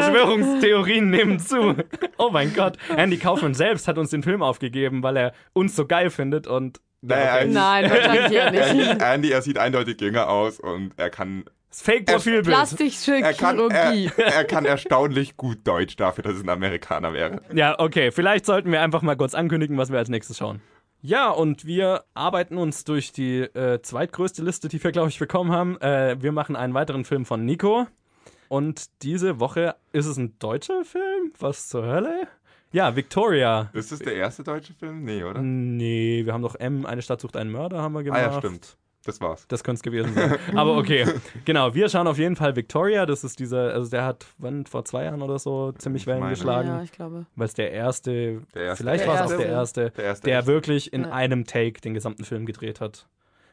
B: Verschwörungstheorien nehmen zu. Oh mein Gott. Andy Kaufmann selbst hat uns den Film aufgegeben, weil er uns so geil findet und
A: Naja, eigentlich-
C: Nein, wahrscheinlich eher nicht.
A: Andy, Andy, er sieht eindeutig jünger aus und er kann,
B: das Fake-Profilbild.
C: Plastische
A: er er,
C: Chirurgie.
A: er kann erstaunlich gut Deutsch dafür, dass es ein Amerikaner wäre.
B: Ja, okay. Vielleicht sollten wir einfach mal kurz ankündigen, was wir als nächstes schauen. Ja, und wir arbeiten uns durch die äh, zweitgrößte Liste, die wir, glaube ich, bekommen haben. Äh, wir machen einen weiteren Film von Nico. Und diese Woche ist es ein deutscher Film? Was zur Hölle? Ja, Victoria.
A: Ist das der erste deutsche Film? Nee, oder?
B: Nee, wir haben doch M, eine Stadt sucht einen Mörder, haben wir gemacht.
A: Ah ja, stimmt. Das war's.
B: Das könnte es gewesen sein. Aber okay. Genau, wir schauen auf jeden Fall Victoria. Das ist dieser, also der hat, wann, vor zwei Jahren oder so ziemlich
A: Ich
B: Wellen
A: meine.
B: geschlagen.
C: Ja, ich glaube.
B: Weil es der erste,
A: Der erste.
B: vielleicht war es auch
C: erste.
B: der erste,
A: Der erste
B: der wirklich in
C: Ja.
B: einem Take den gesamten Film gedreht hat.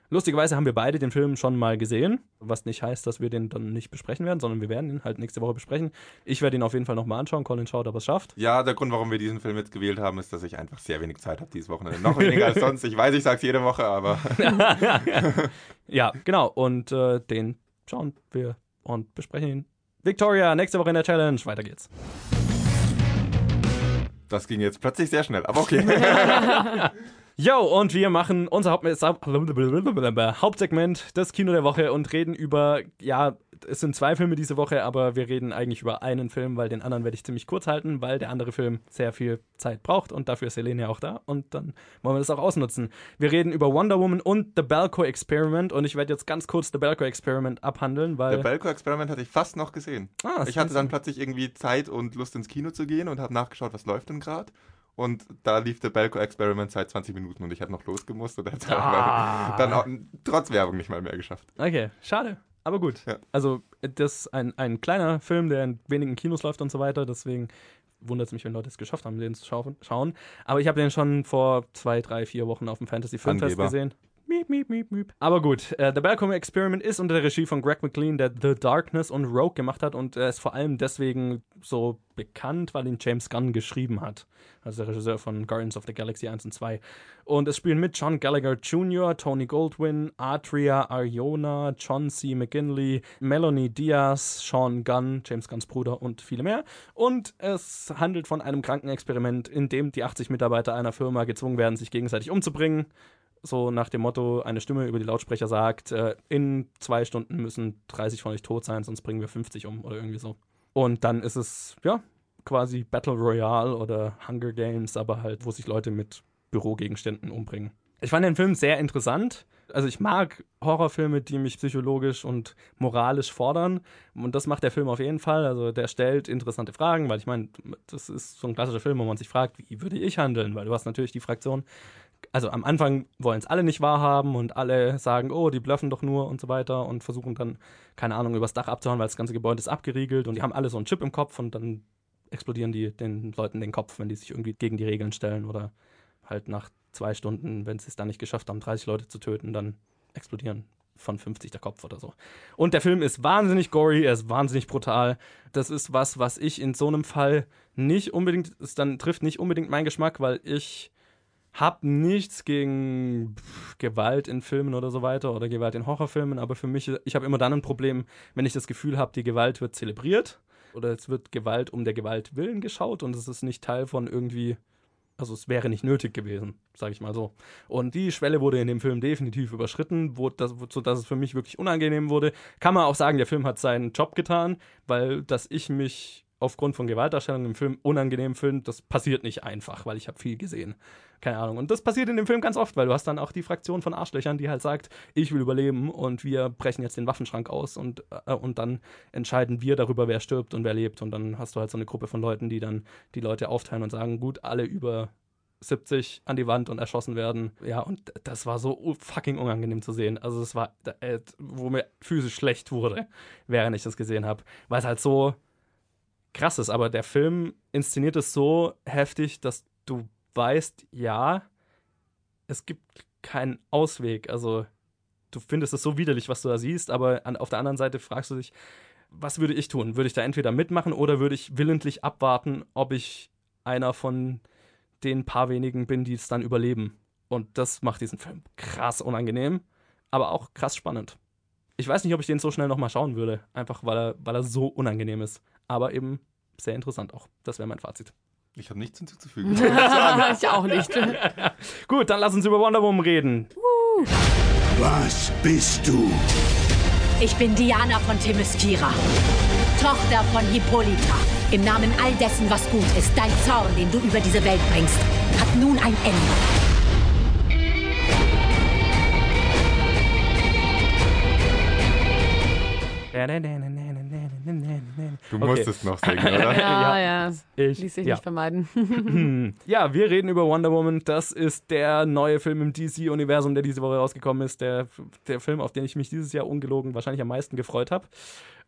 B: Lustigerweise haben wir beide den Film schon mal gesehen, was nicht heißt, dass wir den dann nicht besprechen werden, sondern wir werden ihn halt nächste Woche besprechen. Ich werde ihn auf jeden Fall nochmal anschauen. Colin schaut, ob er es schafft.
A: Ja, der Grund, warum wir diesen Film jetzt gewählt haben, ist, dass ich einfach sehr wenig Zeit habe dieses Wochenende. Noch weniger als sonst. Ich weiß, ich sage es jede Woche, aber
B: Ja, genau. Und äh, den schauen wir und besprechen ihn. Victoria, nächste Woche in der Challenge. Weiter geht's.
A: das ging jetzt plötzlich sehr schnell. Aber okay.
B: Yo, und wir machen unser Haupt Hauptsegment, das Kino der Woche und reden über, ja, es sind zwei Filme diese Woche, aber wir reden eigentlich über einen Film, weil den anderen werde ich ziemlich kurz halten, weil der andere Film sehr viel Zeit braucht und dafür ist Helene ja auch da und dann wollen wir das auch ausnutzen. Wir reden über Wonder Woman und The Balco Experiment und ich werde jetzt ganz kurz The Balco Experiment abhandeln, weil...
A: Der Belko-Experiment hatte ich fast noch gesehen.
B: Ah,
A: Ich hatte dann plötzlich irgendwie Zeit und Lust ins Kino zu gehen und habe nachgeschaut, was läuft denn gerade. Und da lief der Belko-Experiment seit 20 Minuten und ich hatte noch losgemusst und hat
B: Ah.
A: dann auch, trotz Werbung nicht mal mehr geschafft.
B: Okay, schade. Aber gut.
A: Ja.
B: Also, das ist ein, ein kleiner Film, der in wenigen Kinos läuft und so weiter. Deswegen wundert es mich, wenn Leute es geschafft haben, den zu schau- schauen. Aber ich habe den schon vor zwei, drei, vier Wochen auf dem Fantasy Filmfest gesehen. Miep, miep, miep, miep. Aber gut, äh, The Balcom Experiment ist unter der Regie von Greg McLean, der The Darkness und Rogue gemacht hat und er ist vor allem deswegen so bekannt, weil ihn James Gunn geschrieben hat. Also der Regisseur von Guardians of the Galaxy 1 und 2. Und es spielen mit John Gallagher Jr., Tony Goldwyn, Adria Arjona, John C. McGinley, Melanie Diaz, Sean Gunn, James Gunns Bruder und viele mehr. Und es handelt von einem Krankenexperiment, in dem die 80 Mitarbeiter einer Firma gezwungen werden, sich gegenseitig umzubringen. So nach dem Motto, eine Stimme über die Lautsprecher sagt, äh, in zwei Stunden müssen 30 von euch tot sein, sonst bringen wir 50 um oder irgendwie so. Und dann ist es, ja, quasi Battle Royale oder Hunger Games, aber halt, wo sich Leute mit Bürogegenständen umbringen. Ich fand den Film sehr interessant. Also ich mag Horrorfilme, die mich psychologisch und moralisch fordern. Und das macht der Film auf jeden Fall. Also der stellt interessante Fragen, weil ich meine, das ist so ein klassischer Film, wo man sich fragt, wie würde ich handeln? Weil du hast natürlich die Fraktion, also am Anfang wollen es alle nicht wahrhaben und alle sagen, oh, die bluffen doch nur und so weiter und versuchen dann, keine Ahnung, übers Dach abzuhauen, weil das ganze Gebäude ist abgeriegelt und die haben alle so einen Chip im Kopf und dann explodieren die den Leuten den Kopf, wenn die sich irgendwie gegen die Regeln stellen oder halt nach zwei Stunden, wenn sie es dann nicht geschafft haben, 30 Leute zu töten, dann explodieren von 50 der Kopf oder so. Und der Film ist wahnsinnig gory, er ist wahnsinnig brutal. Das ist was, was ich in so einem Fall nicht unbedingt, es dann trifft nicht unbedingt meinen Geschmack, weil ich habe nichts gegen Gewalt in Filmen oder so weiter oder Gewalt in Horrorfilmen, aber für mich, ich habe immer dann ein Problem, wenn ich das Gefühl habe, die Gewalt wird zelebriert oder es wird Gewalt um der Gewalt willen geschaut und es ist nicht Teil von irgendwie, also es wäre nicht nötig gewesen, sage ich mal so. Und die Schwelle wurde in dem Film definitiv überschritten, wo das, sodass es für mich wirklich unangenehm wurde. Kann man auch sagen, der Film hat seinen Job getan, weil dass ich mich aufgrund von Gewaltdarstellungen im Film unangenehm finde, das passiert nicht einfach, weil ich habe viel gesehen. Keine Ahnung. Und das passiert in dem Film ganz oft, weil du hast dann auch die Fraktion von Arschlöchern, die halt sagt, ich will überleben und wir brechen jetzt den Waffenschrank aus und, äh, und dann entscheiden wir darüber, wer stirbt und wer lebt. Und dann hast du halt so eine Gruppe von Leuten, die dann die Leute aufteilen und sagen, gut, alle über 70 an die Wand und erschossen werden. Ja, und das war so fucking unangenehm zu sehen. Also es war, äh, wo mir physisch schlecht wurde, während ich das gesehen habe. Weil es halt so krass ist. Aber der Film inszeniert es so heftig, dass du weißt, ja, es gibt keinen Ausweg. Also du findest es so widerlich, was du da siehst, aber an, auf der anderen Seite fragst du dich, was würde ich tun? Würde ich da entweder mitmachen oder würde ich willentlich abwarten, ob ich einer von den paar wenigen bin, die es dann überleben? Und das macht diesen Film krass unangenehm. aber auch krass spannend. Ich weiß nicht, ob ich den so schnell nochmal schauen würde, einfach weil er, weil er so unangenehm ist. Aber eben sehr interessant auch. Das wäre mein Fazit.
A: Ich habe nichts hinzuzufügen.
C: ich auch nicht.
B: Gut, dann lass uns über Wonder Woman reden.
D: Was bist du?
E: Ich bin Diana von Themyscira, Tochter von Hippolyta. Im Namen all dessen, was gut ist, dein Zorn, den du über diese Welt bringst, hat nun ein Ende.
A: Du
B: Okay.
A: musst es noch singen, oder?
C: Ja, ja.
B: Ich,
C: Ließ sich
B: ja.
C: nicht vermeiden.
B: ja, wir reden über Wonder Woman. Das ist der neue Film im DC-Universum, der diese Woche rausgekommen ist. Der, der Film, auf den ich mich dieses Jahr ungelogen wahrscheinlich am meisten gefreut habe.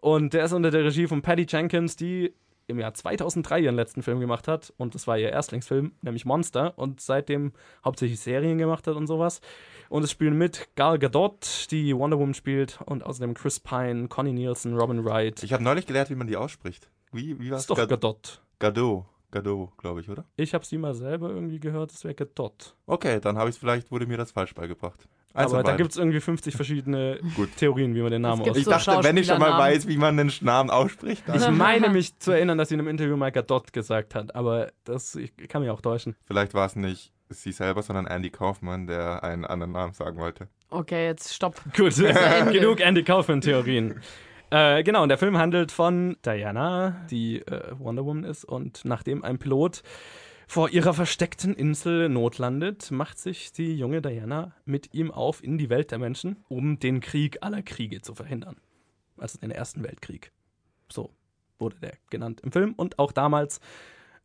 B: Und der ist unter der Regie von Patty Jenkins, die im Jahr 2003 ihren letzten Film gemacht hat. Und das war ihr Erstlingsfilm, nämlich Monster. Und seitdem hauptsächlich Serien gemacht hat und sowas. Und es spielen mit Gal Gadot, die Wonder Woman spielt. Und außerdem Chris Pine, Connie Nielsen, Robin Wright.
A: Ich habe neulich gelernt, wie man die ausspricht. Wie, wie war's?
B: ist doch
A: Gad-
B: Gadot.
A: Gadot. Gadot, glaube ich, oder?
B: Ich habe sie mal selber irgendwie gehört, es wäre Gadot.
A: Okay, dann habe ich vielleicht, wurde mir das falsch beigebracht. Eins
B: Aber da gibt es irgendwie 50 verschiedene
A: Gut.
B: Theorien, wie man den Namen
A: Ich
B: ausspricht.
C: so
A: dachte, wenn ich schon mal weiß, wie man den Namen ausspricht, dann
B: Ich meine mich zu erinnern, dass sie in einem Interview mal Gadot gesagt hat, aber das ich kann mich auch täuschen.
A: vielleicht war es nicht sie selber, sondern Andy Kaufmann, der einen anderen Namen sagen wollte.
C: Okay, jetzt stopp.
B: Gut, genug Andy Kaufman-Theorien. Äh, genau, und der Film handelt von Diana, die äh, Wonder Woman ist, und nachdem ein Pilot vor ihrer versteckten Insel notlandet, macht sich die junge Diana mit ihm auf in die Welt der Menschen, um den Krieg aller Kriege zu verhindern. Also den Ersten Weltkrieg. So wurde der genannt im Film und auch damals.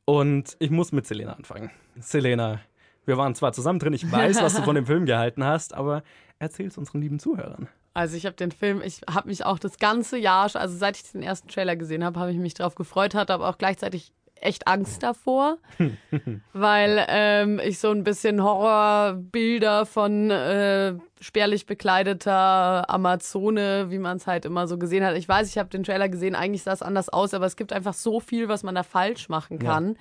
B: Und ich muss mit Selena anfangen. Selena, wir waren zwar zusammen drin, ich weiß, was du von dem Film gehalten hast, aber erzähl's unseren lieben Zuhörern.
C: Also ich habe den Film, ich habe mich auch das ganze Jahr, also seit ich den ersten Trailer gesehen habe, habe ich mich darauf gefreut, hatte aber auch gleichzeitig echt Angst davor, weil ähm, ich so ein bisschen Horrorbilder von äh, spärlich bekleideter Amazone, wie man es halt immer so gesehen hat. Ich weiß, ich habe den Trailer gesehen, eigentlich sah es anders aus, aber es gibt einfach so viel, was man da falsch machen kann.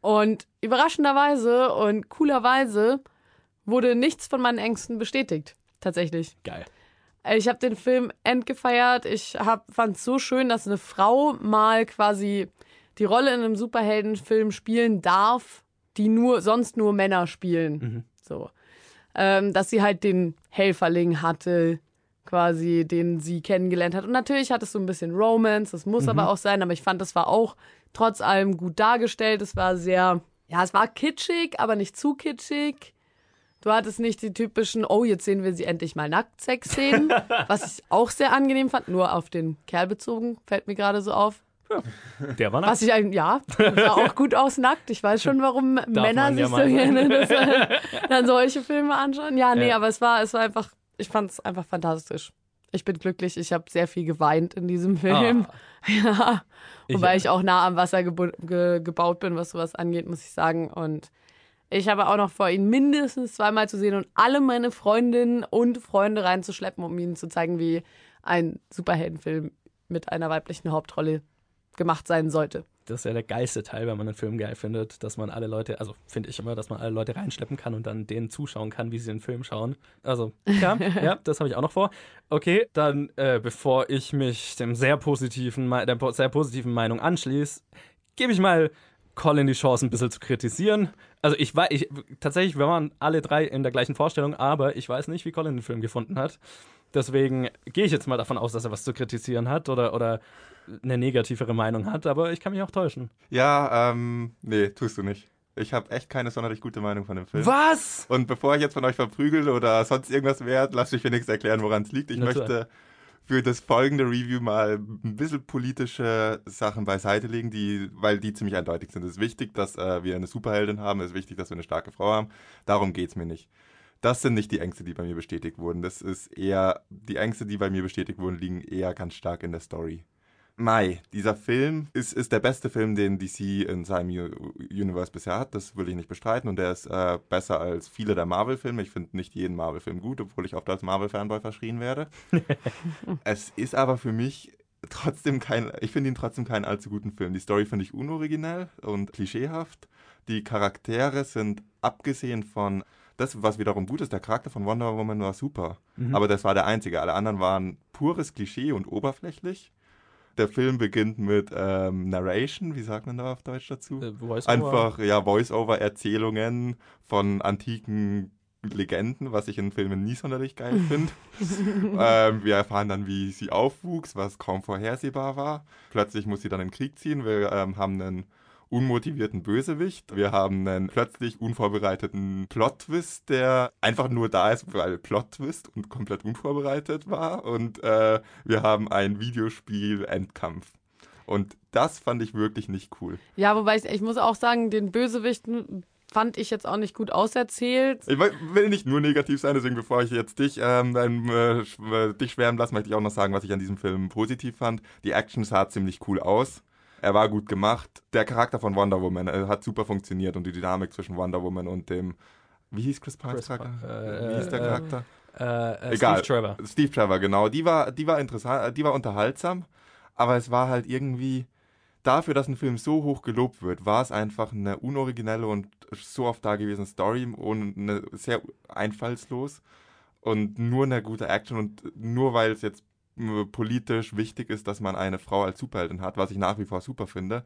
C: Und überraschenderweise und coolerweise wurde nichts von meinen Ängsten bestätigt. Tatsächlich.
B: Geil.
C: Ich habe den Film endgefeiert. Ich fand es so schön, dass eine Frau mal quasi die Rolle in einem Superheldenfilm spielen darf, die nur sonst nur Männer spielen. So, ähm, dass sie halt den Helferling hatte, quasi, den sie kennengelernt hat. Und natürlich hat es so ein bisschen Romance, das muss aber auch sein. Aber ich fand, das war auch trotz allem gut dargestellt. Es war sehr, ja, es war kitschig, aber nicht zu kitschig. Du hattest nicht die typischen, oh, jetzt sehen wir sie endlich mal Nacktsex-Szenen, was ich auch sehr angenehm fand, nur auf den Kerl bezogen, fällt mir gerade so auf.
B: Der war
C: Was ich ja, sah auch gut aus nackt. Ich weiß schon, warum Männer
B: ja
C: sich so gerne das, dann solche Filme anschauen. Ja, nee,
B: Ja.
C: aber es war, es war einfach, ich fand es einfach fantastisch. Ich bin glücklich, ich habe sehr viel geweint in diesem Film. Ja. Wobei ich auch nah am Wasser ge gebaut bin, was sowas angeht, muss ich sagen. Und ich habe auch noch vor, ihn mindestens zweimal zu sehen und alle meine Freundinnen und Freunde reinzuschleppen, um ihnen zu zeigen, wie ein Superheldenfilm mit einer weiblichen Hauptrolle gemacht sein sollte.
B: Das ist ja der geilste Teil, wenn man einen Film geil findet, dass man alle Leute, also finde ich immer, dass man alle Leute reinschleppen kann und dann denen zuschauen kann, wie sie den Film schauen. Also, ja, ja das habe ich auch noch vor. Okay, dann, äh, bevor ich mich dem sehr positiven, der sehr positiven Meinung anschließe, gebe ich mal Colin die Chance, ein bisschen zu kritisieren. Also ich weiß, ich, tatsächlich, wir waren alle drei in der gleichen Vorstellung, aber ich weiß nicht, wie Colin den Film gefunden hat. Deswegen gehe ich jetzt mal davon aus, dass er was zu kritisieren hat oder, oder eine negativere Meinung hat, aber ich kann mich auch täuschen.
A: Ja, ähm, nee, tust du nicht. Ich habe echt keine sonderlich gute Meinung von dem Film.
B: Was?
A: Und bevor ich jetzt von euch verprügel oder sonst irgendwas werde, lasst mich wenigstens erklären, woran es liegt. Ich
B: Na klar.
A: möchte für das folgende Review mal ein bisschen politische Sachen beiseite legen, die, weil die ziemlich eindeutig sind. Es ist wichtig, dass äh, wir eine Superheldin haben, es ist wichtig, dass wir eine starke Frau haben. Darum geht's mir nicht. Das sind nicht die Ängste, die bei mir bestätigt wurden. Das ist eher, die Ängste, die bei mir bestätigt wurden, liegen eher ganz stark in der Story. Mai, dieser Film ist, ist der beste Film, den DC in seinem U- Universe bisher hat. Das will ich nicht bestreiten. Und der ist äh, besser als viele der Marvel-Filme. Ich finde nicht jeden Marvel-Film gut, obwohl ich oft als Marvel-Fanboy verschrien werde. es ist aber für mich trotzdem kein, ich finde ihn trotzdem keinen allzu guten Film. Die Story finde ich unoriginell und klischeehaft. Die Charaktere sind abgesehen von das, was wiederum gut ist, der Charakter von Wonder Woman war super.
B: Mhm.
A: Aber das war der einzige. Alle anderen waren pures Klischee und oberflächlich. Der Film beginnt mit ähm, Narration, wie sagt man da auf Deutsch dazu?
B: Äh.
A: Einfach, ja, Voice-Over-Erzählungen von antiken Legenden, was ich in Filmen nie sonderlich geil finde. ähm, wir erfahren dann, wie sie aufwuchs, was kaum vorhersehbar war. Plötzlich muss sie dann in den Krieg ziehen. Wir ähm, haben einen unmotivierten Bösewicht. Wir haben einen plötzlich unvorbereiteten Plot-Twist, der einfach nur da ist, weil Plot-Twist und komplett unvorbereitet war. Und äh, wir haben ein Videospiel-Endkampf. Und das fand ich wirklich nicht cool.
C: Ja, wobei ich, ich muss auch sagen, den Bösewichten fand ich jetzt auch nicht gut auserzählt.
A: Ich will nicht nur negativ sein, deswegen bevor ich jetzt dich, ähm, dein, äh, äh, dich schwärmen lasse, möchte ich auch noch sagen, was ich an diesem Film positiv fand. Die Action sah ziemlich cool aus. Er war gut gemacht. Der Charakter von Wonder Woman hat super funktioniert und die Dynamik zwischen Wonder Woman und dem, wie hieß Chris Pines Charakter?
B: Pa- äh,
A: wie hieß der
B: äh,
A: Charakter?
B: Äh, äh,
A: Egal.
B: Steve Trevor.
A: Steve Trevor, genau. Die war, die war interessant, die war unterhaltsam, aber es war halt irgendwie dafür, dass ein Film so hoch gelobt wird, war es einfach eine unoriginelle und so oft dagewesene Story und eine sehr einfallslos und nur eine gute Action und nur weil es jetzt politisch wichtig ist, dass man eine Frau als Superheldin hat, was ich nach wie vor super finde,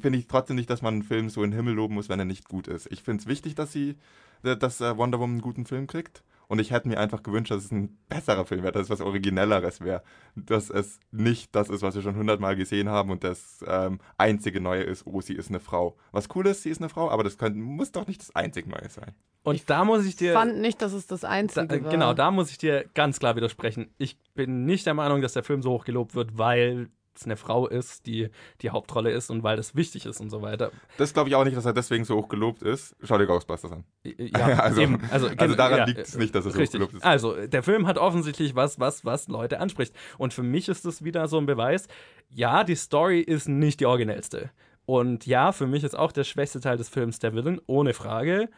A: finde ich trotzdem nicht, dass man einen Film so in den Himmel loben muss, wenn er nicht gut ist. Ich finde es wichtig, dass sie, dass äh, Wonder Woman einen guten Film kriegt. Und ich hätte mir einfach gewünscht, dass es ein besserer Film wäre, dass es was Originelleres wäre. Dass es nicht das ist, was wir schon hundertmal gesehen haben und das ähm, einzige Neue ist, oh, sie ist eine Frau. Was cool ist, sie ist eine Frau, aber das könnte, muss doch nicht das einzig Neue sein.
B: Und da muss ich dir.
C: fand nicht, dass es das
B: Da,
C: Einzige
B: äh,
C: war.
B: genau, da muss ich dir ganz klar widersprechen. Ich bin nicht der Meinung, dass der Film so hoch gelobt wird, weil es eine Frau ist, die die Hauptrolle ist und weil das wichtig ist und so weiter.
A: Das glaube ich auch nicht, dass er deswegen so hoch gelobt ist. Schau dir Ghostbusters an.
B: Ja,
A: Also-
B: eben. Also,
A: also daran
B: ja,
A: liegt es nicht, dass es so
B: richtig.
A: hochgelobt ist.
B: Also, der Film hat offensichtlich was, was, was Leute anspricht. Und für mich ist das wieder so ein Beweis, ja, die Story ist nicht die originellste. Und ja, für mich ist auch der schwächste Teil des Films der Villain, ohne Frage.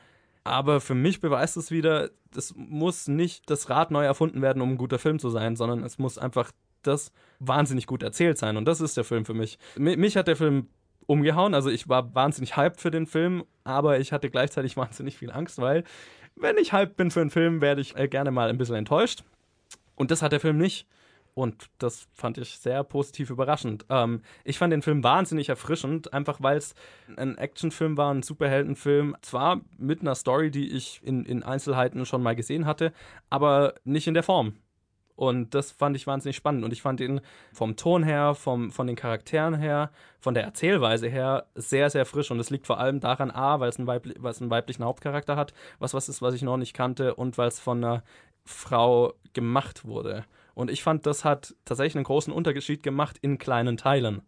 B: Aber für mich beweist es wieder, es muss nicht das Rad neu erfunden werden, um ein guter Film zu sein, sondern es muss einfach das wahnsinnig gut erzählt sein. Und das ist der Film für mich. Mi- Mich hat der Film umgehauen. Also ich war wahnsinnig hyped für den Film, aber ich hatte gleichzeitig wahnsinnig viel Angst, weil wenn ich hyped bin für einen Film, werde ich äh, gerne mal ein bisschen enttäuscht. Und das hat der Film nicht. Und das fand ich sehr positiv überraschend. Ähm, ich fand den Film wahnsinnig erfrischend, einfach weil es ein Actionfilm war, ein Superheldenfilm. Zwar mit einer Story, die ich in, in Einzelheiten schon mal gesehen hatte, aber nicht in der Form. Und das fand ich wahnsinnig spannend. Und ich fand ihn vom Ton her, vom, von den Charakteren her, von der Erzählweise her sehr, sehr frisch. Und es liegt vor allem daran, A, weil es einen, weibli einen weiblichen Hauptcharakter hat, was was ist, was ich noch nicht kannte, und weil es von einer Frau gemacht wurde. Und ich fand, das hat tatsächlich einen großen Unterschied gemacht in kleinen Teilen,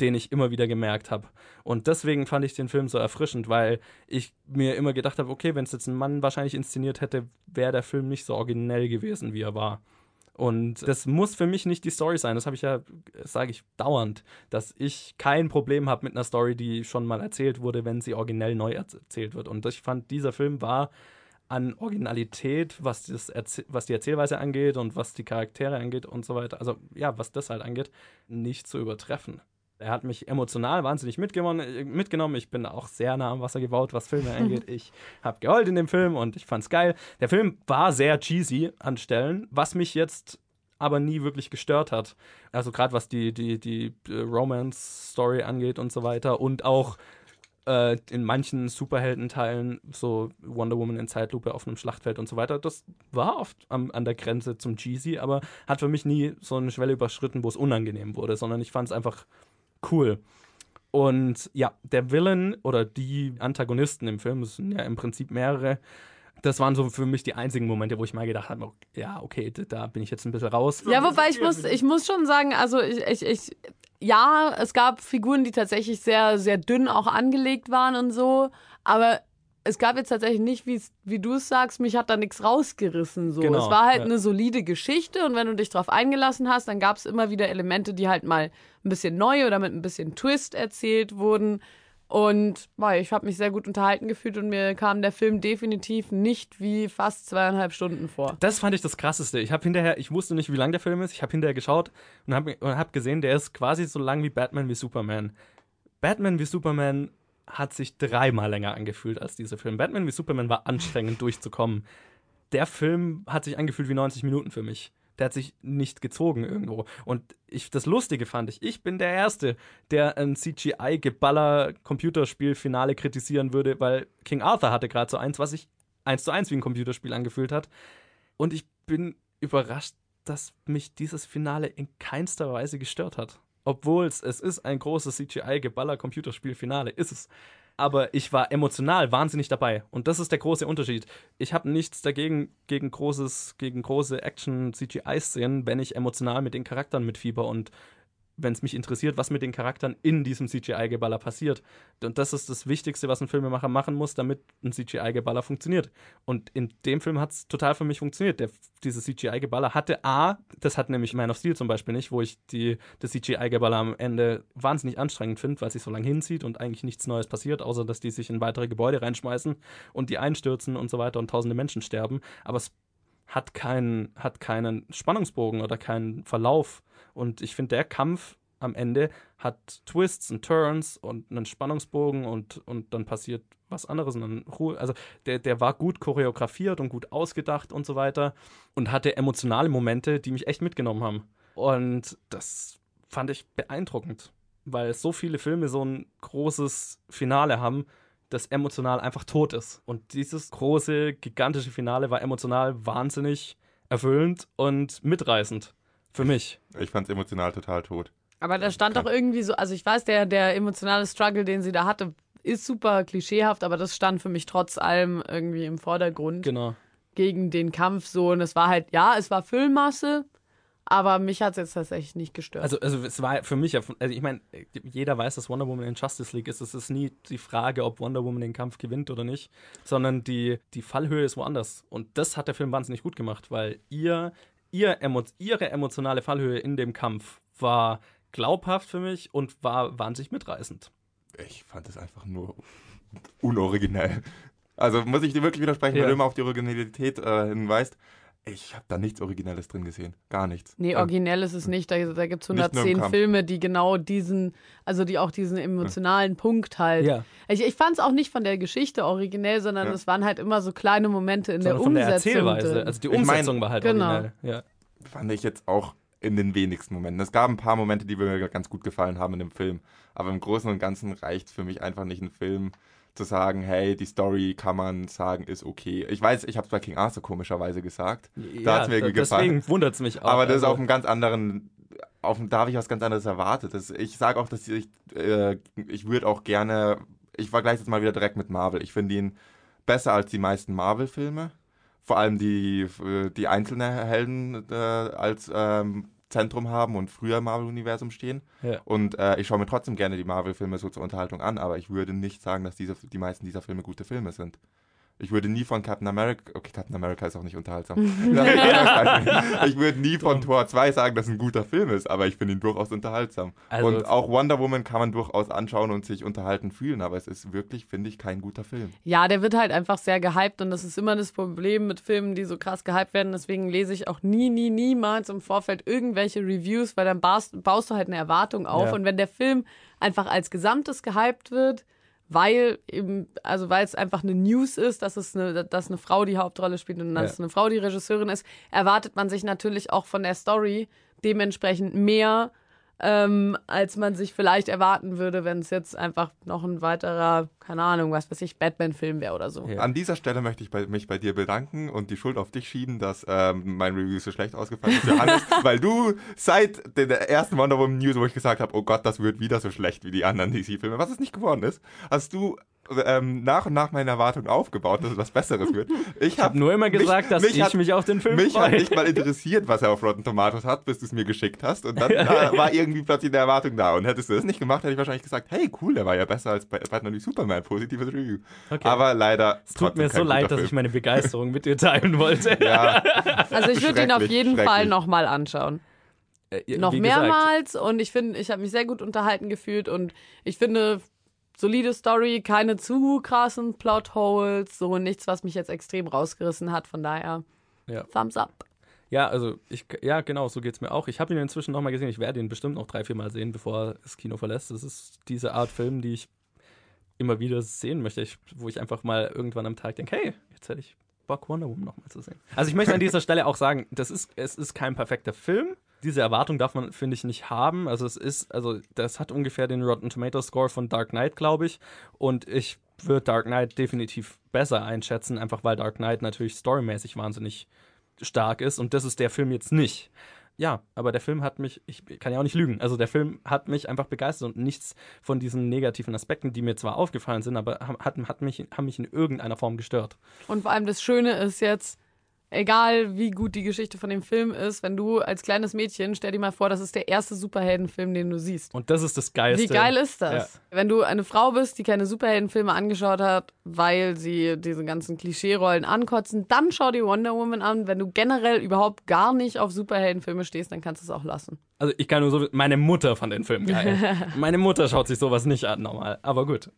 B: den ich immer wieder gemerkt habe. Und deswegen fand ich den Film so erfrischend, weil ich mir immer gedacht habe, okay, wenn es jetzt ein Mann wahrscheinlich inszeniert hätte, wäre der Film nicht so originell gewesen, wie er war. Und das muss für mich nicht die Story sein. Das habe ich ja, sage ich dauernd, dass ich kein Problem habe mit einer Story, die schon mal erzählt wurde, wenn sie originell neu erzählt wird. Und ich fand, dieser Film war an Originalität, was, das was die Erzählweise angeht und was die Charaktere angeht und so weiter. Also ja, was das halt angeht, nicht zu übertreffen. Er hat mich emotional wahnsinnig mitgenommen. mitgenommen. Ich bin auch sehr nah am Wasser gebaut, was Filme angeht. Ich habe geheult in dem Film und ich fand's geil. Der Film war sehr cheesy an Stellen, was mich jetzt aber nie wirklich gestört hat. Also gerade was die, die, die äh, Romance-Story angeht und so weiter und auch äh, in manchen Superheldenteilen, so Wonder Woman in Zeitlupe auf einem Schlachtfeld und so weiter, das war oft am, an der Grenze zum Cheesy, aber hat für mich nie so eine Schwelle überschritten, wo es unangenehm wurde, sondern ich fand es einfach cool. Und ja, der Villain oder die Antagonisten im Film, es sind ja im Prinzip mehrere, das waren so für mich die einzigen Momente, wo ich mal gedacht habe, ja, okay, da- bin ich jetzt ein bisschen raus.
C: Ja, wobei ich muss, ich muss schon sagen, also ich, ich, ich, ja, es gab Figuren, die tatsächlich sehr, sehr dünn auch angelegt waren und so, aber es gab jetzt tatsächlich nicht, wie du es sagst, mich hat da nichts rausgerissen. So.
B: Genau,
C: es war halt
B: ja.
C: eine solide Geschichte und wenn du dich drauf eingelassen hast, dann gab es immer wieder Elemente, die halt mal ein bisschen neu oder mit ein bisschen Twist erzählt wurden. Und boah, ich habe mich sehr gut unterhalten gefühlt und mir kam der Film definitiv nicht wie fast zweieinhalb Stunden vor.
B: Das fand ich das Krasseste. Ich habe hinterher, ich wusste nicht, wie lang der Film ist. Ich habe hinterher geschaut und habe hab gesehen, der ist quasi so lang wie Batman wie Superman. Batman wie Superman hat sich dreimal länger angefühlt als dieser Film. Batman wie Superman war anstrengend durchzukommen. Der Film hat sich angefühlt wie 90 Minuten für mich. Der hat sich nicht gezogen irgendwo. Und ich, das Lustige fand ich, ich bin der Erste, der ein CGI-Geballer-Computerspiel-Finale kritisieren würde, weil King Arthur hatte gerade so eins, was sich eins zu eins wie ein Computerspiel angefühlt hat. Und ich bin überrascht, dass mich dieses Finale in keinster Weise gestört hat. Obwohl es, ist ein großes CGI-Geballer-Computerspiel-Finale, ist es. Aber ich war emotional wahnsinnig dabei. Und das ist der große Unterschied. Ich habe nichts dagegen, gegen, großes, gegen große Action-CGI-Szenen, wenn ich emotional mit den Charakteren mitfieber und wenn es mich interessiert, was mit den Charakteren in diesem CGI-Geballer passiert. Und das ist das Wichtigste, was ein Filmemacher machen muss, damit ein CGI-Geballer funktioniert. Und in dem Film hat es total für mich funktioniert. Der, dieses CGI-Geballer hatte A, das hat nämlich Man of Steel zum Beispiel nicht, wo ich die, das CGI-Geballer am Ende wahnsinnig anstrengend finde, weil sich so lange hinzieht und eigentlich nichts Neues passiert, außer dass die sich in weitere Gebäude reinschmeißen und die einstürzen und so weiter und tausende Menschen sterben. Aber es hat keinen, hat keinen Spannungsbogen oder keinen Verlauf. Und ich finde, der Kampf am Ende hat Twists und Turns und einen Spannungsbogen und, und dann passiert was anderes. Und dann Ruhe. Also der, der war gut choreografiert und gut ausgedacht und so weiter und hatte emotionale Momente, die mich echt mitgenommen haben. Und das fand ich beeindruckend, weil so viele Filme so ein großes Finale haben, das emotional einfach tot ist. Und dieses große, gigantische Finale war emotional wahnsinnig erfüllend und mitreißend. Für mich.
A: Ich fand es emotional total tot.
C: Aber da stand doch irgendwie so, also ich weiß, der, der emotionale Struggle, den sie da hatte, ist super klischeehaft, aber das stand für mich trotz allem irgendwie im Vordergrund
B: Genau.
C: gegen den Kampf so. Und es war halt, ja, es war Füllmasse, aber mich hat es jetzt tatsächlich nicht gestört.
B: Also, also es war für mich, ja- also ich meine, jeder weiß, dass Wonder Woman in Justice League ist. Es ist nie die Frage, ob Wonder Woman den Kampf gewinnt oder nicht, sondern die, die Fallhöhe ist woanders. Und das hat der Film wahnsinnig gut gemacht, weil ihr, ihr emo, ihre emotionale Fallhöhe in dem Kampf war glaubhaft für mich und war wahnsinnig mitreißend.
A: Ich fand es einfach nur unoriginell. Also muss ich dir wirklich widersprechen,
B: Ja.
A: weil du immer auf die Originalität äh, hinweist. Ich habe da nichts Originelles drin gesehen. Gar nichts.
C: Nee,
A: Ähm,
C: originell ist es nicht. Da, da gibt es
A: Nicht nur im
C: 110
A: Kampf.
C: Filme, die genau diesen, also die auch diesen emotionalen Punkt halt.
B: Ja.
C: Ich, ich fand es auch nicht von der Geschichte originell, sondern
A: Ja.
C: es waren halt immer so kleine Momente in der
B: Sondern der
C: Umsetzung.
B: Erzählweise.
C: drin.
B: Also die
A: Ich mein,
B: Umsetzung war halt
C: genau.
B: originell. Ja.
A: fand ich jetzt auch in den wenigsten Momenten. Es gab ein paar Momente, die mir ganz gut gefallen haben in dem Film. Aber im Großen und Ganzen reicht für mich einfach nicht ein Film zu sagen, hey, die Story kann man sagen, ist okay. Ich weiß, ich habe es bei King Arthur komischerweise gesagt. Da hat's mir
B: da-
A: gefallen.
B: Deswegen wundert es mich auch.
A: Aber das ist
B: Also-
A: auf einem ganz anderen, auf, da habe ich was ganz anderes erwartet. Das, ich sage auch, dass ich, äh, ich würde auch gerne, ich vergleiche jetzt mal wieder direkt mit Marvel. Ich finde ihn besser als die meisten Marvel-Filme. Vor allem die, äh, die einzelne Helden äh, als ähm, Zentrum haben und früher im Marvel-Universum stehen.
B: Ja.
A: Und äh, ich schaue mir trotzdem gerne die Marvel-Filme so zur Unterhaltung an, aber ich würde nicht sagen, dass diese, die meisten dieser Filme gute Filme sind. Ich würde nie von Captain America, okay, Captain America ist auch nicht unterhaltsam. ich würde nie von Tor 2 sagen, dass es ein guter Film ist, aber ich finde ihn durchaus unterhaltsam.
B: Also-
A: und auch Wonder Woman kann man durchaus anschauen und sich unterhalten fühlen, aber es ist wirklich, finde ich, kein guter Film.
C: Ja, der wird halt einfach sehr gehypt und das ist immer das Problem mit Filmen, die so krass gehypt werden. Deswegen lese ich auch nie, nie, niemals im Vorfeld irgendwelche Reviews, weil dann baust, baust du halt eine Erwartung auf.
B: Ja.
C: Und wenn der Film einfach als Gesamtes gehypt wird, weil eben, also weil es einfach eine News ist, dass es eine, dass eine Frau die Hauptrolle spielt und dass
B: Ja.
C: eine Frau die Regisseurin ist, erwartet man sich natürlich auch von der Story dementsprechend mehr, ähm, als man sich vielleicht erwarten würde, wenn es jetzt einfach noch ein weiterer, keine Ahnung, was weiß ich, Batman-Film wäre oder so.
B: Ja.
A: An dieser Stelle möchte ich bei, mich bei dir bedanken und die Schuld auf dich schieben, dass ähm, mein Review so schlecht ausgefallen ist, Johannes, weil du seit der ersten Wonder Woman News, wo ich gesagt habe, oh Gott, das wird wieder so schlecht wie die anderen DC-Filme, was es nicht geworden ist, hast du ähm, nach und nach meine Erwartungen aufgebaut, dass es was Besseres wird. Ich
B: Ich habe nur immer gesagt, dass ich mich auf den Film
A: Mich hat
B: freue.
A: nicht mal interessiert, was er auf Rotten Tomatoes hat, bis du es mir geschickt hast. Und dann äh, war irgendwie plötzlich eine Erwartung da. Und hättest du das nicht gemacht, hätte ich wahrscheinlich gesagt, hey, cool, der war ja besser als bei Batman wie Superman. Positives Review.
B: Okay.
A: Aber leider.
B: Es tut mir so leid, dass ich meine Begeisterung mit dir teilen wollte.
A: Ja,
C: Also ich würde ihn auf jeden Fall nochmal anschauen.
B: Äh,
C: Noch mehrmals und ich finde, ich habe mich sehr gut unterhalten gefühlt und ich finde solide Story, keine zu krassen Plotholes, so nichts, was mich jetzt extrem rausgerissen hat. Von daher,
B: Ja.
C: Thumbs up.
B: Ja, also ich, ja, genau, so geht's mir auch. Ich habe ihn inzwischen nochmal gesehen. Ich werde ihn bestimmt noch drei, vier Mal sehen, bevor er das Kino verlässt. Das ist diese Art Film, die ich immer wieder sehen möchte, ich, wo ich einfach mal irgendwann am Tag denke, hey, jetzt hätte ich Bock, Wonder Woman nochmal zu sehen. Also ich möchte an dieser Stelle auch sagen, das ist, es ist kein perfekter Film. Diese Erwartung darf man, finde ich, nicht haben. Also es ist, also das hat ungefähr den Rotten Tomato Score von Dark Knight, glaube ich. Und ich würde Dark Knight definitiv besser einschätzen, einfach weil Dark Knight natürlich storymäßig wahnsinnig stark ist. Und das ist der Film jetzt nicht ja, aber der Film hat mich, ich kann ja auch nicht lügen, also der Film hat mich einfach begeistert und nichts von diesen negativen Aspekten, die mir zwar aufgefallen sind, aber hat, hat mich, haben mich in irgendeiner Form gestört.
C: Und vor allem das Schöne ist jetzt, egal wie gut die Geschichte von dem Film ist, wenn du als kleines Mädchen, stell dir mal vor, das ist der erste Superheldenfilm, den du siehst.
B: Und das ist das Geilste.
C: Wie geil ist das? Ja. Wenn du eine Frau bist, die keine Superheldenfilme angeschaut hat, weil sie diese ganzen Klischee-Rollen ankotzen, dann schau dir Wonder Woman an. Wenn du generell überhaupt gar nicht auf Superheldenfilme stehst, dann kannst du es auch lassen.
B: Also ich kann nur so, meine Mutter fand den Film geil. meine Mutter schaut sich sowas nicht an normal, aber gut.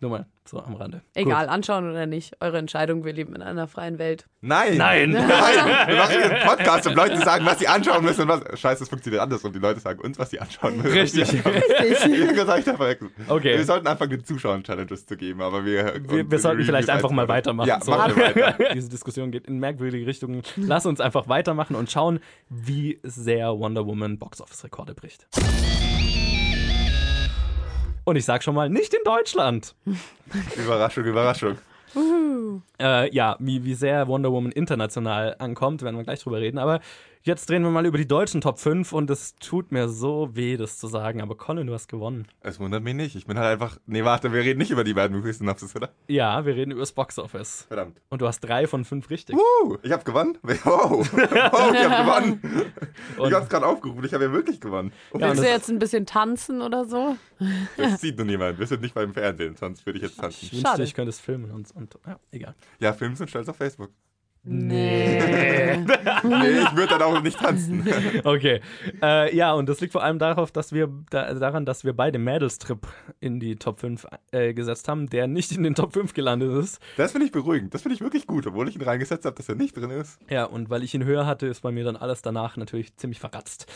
B: Nur mal so am Rande.
C: Egal, Gut. anschauen oder nicht. Eure Entscheidung. Wir leben in einer freien Welt.
A: Nein! Nein! Nein! Wir machen hier einen Podcast, um Leute zu sagen, was sie anschauen müssen und was. Scheiße, das funktioniert anders und die Leute sagen uns, was sie anschauen müssen.
B: Richtig.
A: Richtig. das ich Okay. Wir sollten anfangen, den Zuschauern Challenges zu geben, aber wir.
B: Wir, wir sollten vielleicht einfach mal weitermachen. Ja, so. machen wir weiter. Diese Diskussion geht in merkwürdige Richtungen. Lass uns einfach weitermachen und schauen, wie sehr Wonder Woman Box-Office-Rekorde bricht. Und ich sag schon mal, nicht in Deutschland.
A: Überraschung, Überraschung.
B: Äh, ja, wie, wie sehr Wonder Woman international ankommt, werden wir gleich drüber reden. Aber Jetzt drehen wir mal über die deutschen Top 5 und es tut mir so weh, das zu sagen. Aber Colin, du hast gewonnen.
A: Es wundert mich nicht. Ich bin halt einfach. Nee, warte, wir reden nicht über die beiden Movie-Synopsis, oder?
B: Ja, wir reden über das Box-Office.
A: Verdammt.
B: Und du hast drei von fünf richtig.
A: Uh, ich hab gewonnen. Wow. Oh, ich hab gewonnen. Und ich hab's gerade aufgerufen. Ich habe ja wirklich gewonnen.
C: Oh. Willst du jetzt ein bisschen tanzen oder so?
A: Das sieht nur niemand. Wir sind nicht beim Fernsehen, sonst würde ich jetzt tanzen.
B: Ich wünschte, ich könnte es filmen und, und ja, egal.
A: Ja, filmen sind stolz auf Facebook.
C: Nee. nee,
A: ich würde dann auch nicht tanzen.
B: Okay. Äh, ja, und das liegt vor allem darauf, dass wir da, daran, dass wir beide Mädels-Trip in die Top 5 äh, gesetzt haben, der nicht in den Top 5 gelandet ist.
A: Das finde ich beruhigend. Das finde ich wirklich gut, obwohl ich ihn reingesetzt habe, dass er nicht drin ist.
B: Ja, und weil ich ihn höher hatte, ist bei mir dann alles danach natürlich ziemlich verratzt.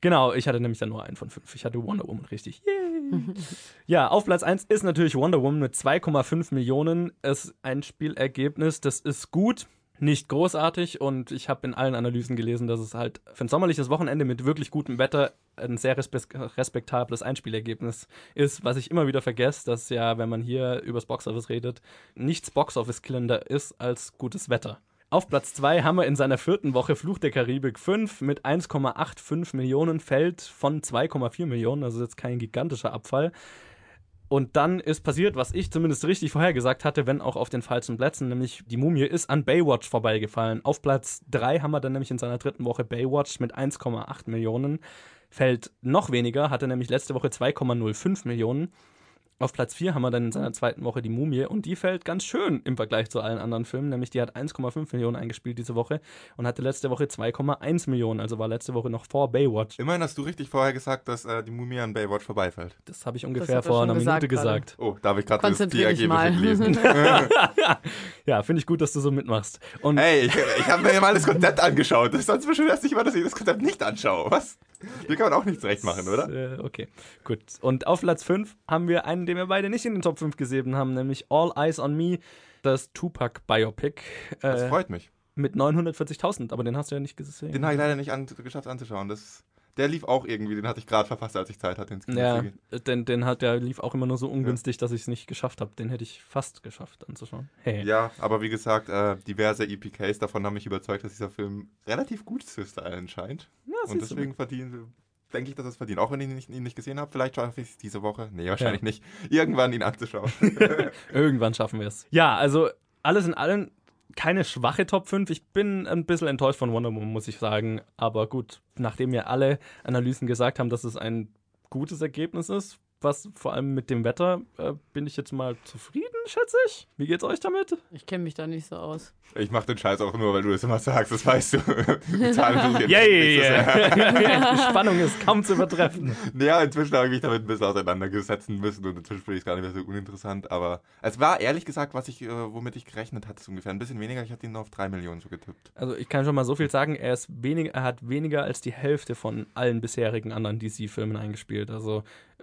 B: Genau, ich hatte nämlich dann nur einen von fünf. Ich hatte Wonder Woman richtig. Yay. ja, auf Platz 1 ist natürlich Wonder Woman mit 2,5 Millionen. Es ist ein Spielergebnis, das ist gut nicht großartig und ich habe in allen Analysen gelesen, dass es halt für ein sommerliches Wochenende mit wirklich gutem Wetter ein sehr respektables Einspielergebnis ist, was ich immer wieder vergesse, dass ja, wenn man hier übers Boxoffice redet, nichts Boxoffice-killender ist als gutes Wetter. Auf Platz 2 haben wir in seiner vierten Woche Fluch der Karibik 5 mit 1,85 Millionen fällt von 2,4 Millionen, also jetzt kein gigantischer Abfall. Und dann ist passiert, was ich zumindest richtig vorhergesagt hatte, wenn auch auf den falschen Plätzen, nämlich die Mumie ist an Baywatch vorbeigefallen. Auf Platz 3 haben wir dann nämlich in seiner dritten Woche Baywatch mit 1,8 Millionen. Fällt noch weniger, hatte nämlich letzte Woche 2,05 Millionen. Auf Platz 4 haben wir dann in seiner zweiten Woche die Mumie und die fällt ganz schön im Vergleich zu allen anderen Filmen, nämlich die hat 1,5 Millionen eingespielt diese Woche und hatte letzte Woche 2,1 Millionen, also war letzte Woche noch vor Baywatch.
A: Immerhin hast du richtig vorher gesagt, dass äh, die Mumie an Baywatch vorbeifällt.
B: Das habe ich ungefähr vor einer Minute gesagt.
A: Oh, da habe ich gerade das die Ergebnisse
C: gelesen.
B: ja, finde ich gut, dass du so mitmachst.
A: Und hey, ich, ich habe mir mal das Konzept angeschaut. Das ist sonst bestimmt erst nicht mal, dass ich das Konzept nicht anschaue. Was? Hier kann man auch nichts recht machen, oder?
B: Äh, okay, gut. Und auf Platz 5 haben wir einen, den wir beide nicht in den Top 5 gesehen haben, nämlich All Eyes on Me, das Tupac-Biopic.
A: Äh, das freut mich.
B: Mit 940.000, aber den hast du ja nicht gesehen.
A: Den habe ich leider nicht an, geschafft anzuschauen. Das der lief auch irgendwie, den hatte ich gerade verfasst, als ich Zeit hatte ins
B: Kino Ja, den, den hat, der lief auch immer nur so ungünstig, ja. dass ich es nicht geschafft habe. Den hätte ich fast geschafft anzuschauen.
A: Hey. Ja, aber wie gesagt, äh, diverse EPKs davon haben mich überzeugt, dass dieser Film relativ gut zu sein scheint. Ja, Und deswegen verdienen denke ich, dass es verdient. Auch wenn ich ihn nicht, ihn nicht gesehen habe, vielleicht schaffe ich es diese Woche. Nee, wahrscheinlich ja. nicht. Irgendwann ihn anzuschauen.
B: Irgendwann schaffen wir es. Ja, also alles in allem keine schwache Top 5. Ich bin ein bisschen enttäuscht von Wonder Woman, muss ich sagen. Aber gut, nachdem ja alle Analysen gesagt haben, dass es ein gutes Ergebnis ist, was vor allem mit dem Wetter äh, bin ich jetzt mal zufrieden, schätze ich. Wie geht's euch damit?
C: Ich kenne mich da nicht so aus.
A: Ich mache den Scheiß auch nur, weil du das immer sagst, das weißt du. Die
B: Zahlen Yay! Yeah. Die Spannung ist kaum zu übertreffen.
A: Ja, inzwischen habe ich mich damit ein bisschen auseinandergesetzen müssen und inzwischen finde ich es gar nicht mehr so uninteressant, aber es war ehrlich gesagt, was ich, äh, womit ich gerechnet hatte, so ungefähr ein bisschen weniger. Ich hatte ihn nur auf drei Millionen so getippt.
B: Also ich kann schon mal so viel sagen, er ist weniger, er hat weniger als die Hälfte von allen bisherigen anderen DC-Filmen eingespielt. Also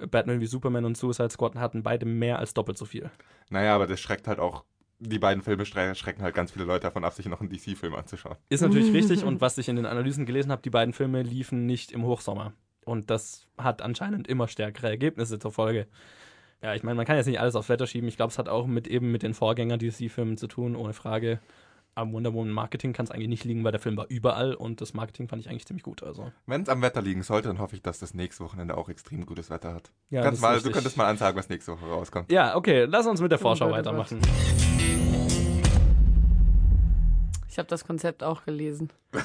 B: Batman wie Superman und Suicide Squad hatten beide mehr als doppelt so viel.
A: Naja, aber das schreckt halt auch, die beiden Filme schrecken halt ganz viele Leute davon ab, sich noch einen DC-Film anzuschauen.
B: Ist natürlich richtig und was ich in den Analysen gelesen habe, die beiden Filme liefen nicht im Hochsommer. Und das hat anscheinend immer stärkere Ergebnisse zur Folge. Ja, ich meine, man kann jetzt nicht alles aufs Wetter schieben. Ich glaube, es hat auch mit eben mit den Vorgänger-DC-Filmen zu tun, ohne Frage. Am Wonder Woman Marketing kann es eigentlich nicht liegen, weil der Film war überall und das Marketing fand ich eigentlich ziemlich gut. Also,
A: Wenn es am Wetter liegen sollte, dann hoffe ich, dass das nächste Wochenende auch extrem gutes Wetter hat.
B: ja,
A: Kannst mal, du könntest mal ansagen, was nächste Woche rauskommt.
B: Ja, okay, lass uns mit der Vorschau weitermachen.
C: Ich habe das Konzept auch gelesen.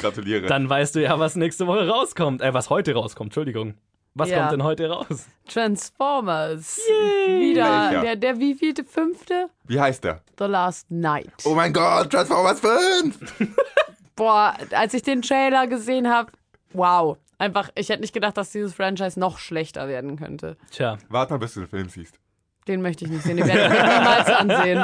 A: Gratuliere.
B: Dann weißt du ja, was nächste Woche rauskommt. Äh, was heute rauskommt, Entschuldigung. Was
C: Ja.
B: kommt denn heute raus?
C: Transformers. Wieder
A: Welcher?
C: der, der wievielte? Fünfte?
A: Wie heißt der?
C: The Last Night.
A: Oh mein Gott, Transformers 5!
C: Boah, als ich den Trailer gesehen habe, wow. Einfach, ich hätte nicht gedacht, dass dieses Franchise noch schlechter werden könnte.
B: Tja,
A: Warte mal, bis du den Film siehst.
C: Den möchte ich nicht sehen. Den werde ich mir niemals ansehen.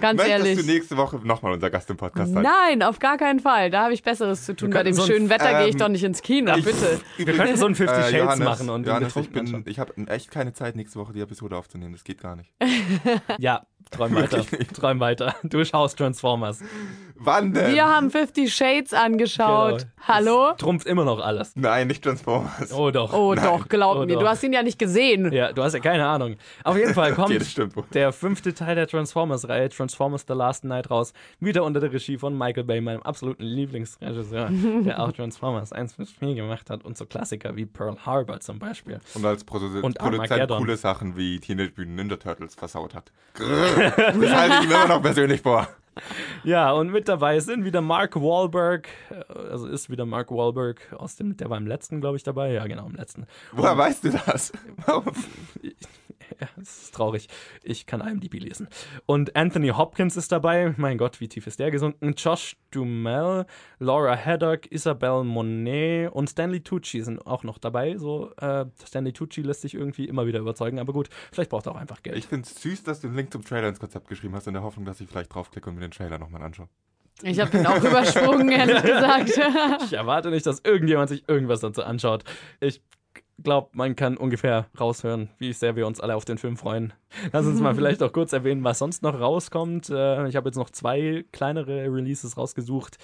C: Ganz
A: Möchtest
C: ehrlich.
A: du nächste Woche nochmal unser Gast im Podcast sein?
C: Nein, auf gar keinen Fall. Da habe ich Besseres zu tun. Bei dem
B: so
C: schönen Wetter gehe ich
A: ähm,
C: doch nicht ins Kino, bitte.
B: wir könnten so ein 50
A: Äh,
B: Shades
A: Johannes,
B: machen und den
A: Johannes, ich, bin, ich habe echt keine Zeit, nächste Woche die Episode aufzunehmen. Das geht gar nicht.
B: Ja, träum weiter. Träum weiter. Du schaust Transformers.
A: Wann denn?
C: Wir haben 50 Shades angeschaut.
B: Genau.
C: Hallo?
B: Trumpft immer noch alles.
A: Nein, nicht Transformers.
B: Oh doch.
C: Oh doch, glaub
B: Oh
C: mir.
B: doch.
C: Du hast ihn ja nicht gesehen.
B: Ja, du hast ja keine Ahnung. Auf jeden Fall kommt
A: Okay, das
B: der fünfte Teil der Transformers-Reihe, Transformers The Last Night, raus. Wieder unter der Regie von Michael Bay, meinem absoluten Lieblingsregisseur, der auch Transformers 1 bis 4 gemacht hat und so Klassiker wie Pearl Harbor zum Beispiel.
A: Und als Produ
B: Und
A: Produzent coole Sachen wie Teenage Mutant Ninja Turtles versaut hat. Grrr. Das halte ich ihm immer noch persönlich vor.
B: Ja, und mit dabei sind wieder Mark Wahlberg, äh, also ist wieder Mark Wahlberg aus dem, der war im letzten, glaube ich, dabei. Ja, genau, im letzten.
A: Woher weißt du das?
B: Das ist traurig. Ich kann IMDb lesen. Und Anthony Hopkins ist dabei. Mein Gott, wie tief ist der gesunken? Josh Duhamel, Laura Haddock, Isabel Monet und Stanley Tucci sind auch noch dabei. So, äh, Stanley Tucci lässt sich irgendwie immer wieder überzeugen, aber gut, vielleicht braucht er auch einfach Geld.
A: Ich finde es süß, dass du den Link zum Trailer ins Konzept geschrieben hast, in der Hoffnung, dass ich vielleicht draufklicke und mir den Trailer nochmal anschaue.
C: Ich habe ihn auch übersprungen, ehrlich gesagt.
B: Ich erwarte nicht, dass irgendjemand sich irgendwas dazu anschaut. Ich glaube, man kann ungefähr raushören, wie sehr wir uns alle auf den Film freuen. Lass uns mal vielleicht auch kurz erwähnen, was sonst noch rauskommt. Äh, Ich habe jetzt noch zwei kleinere Releases rausgesucht,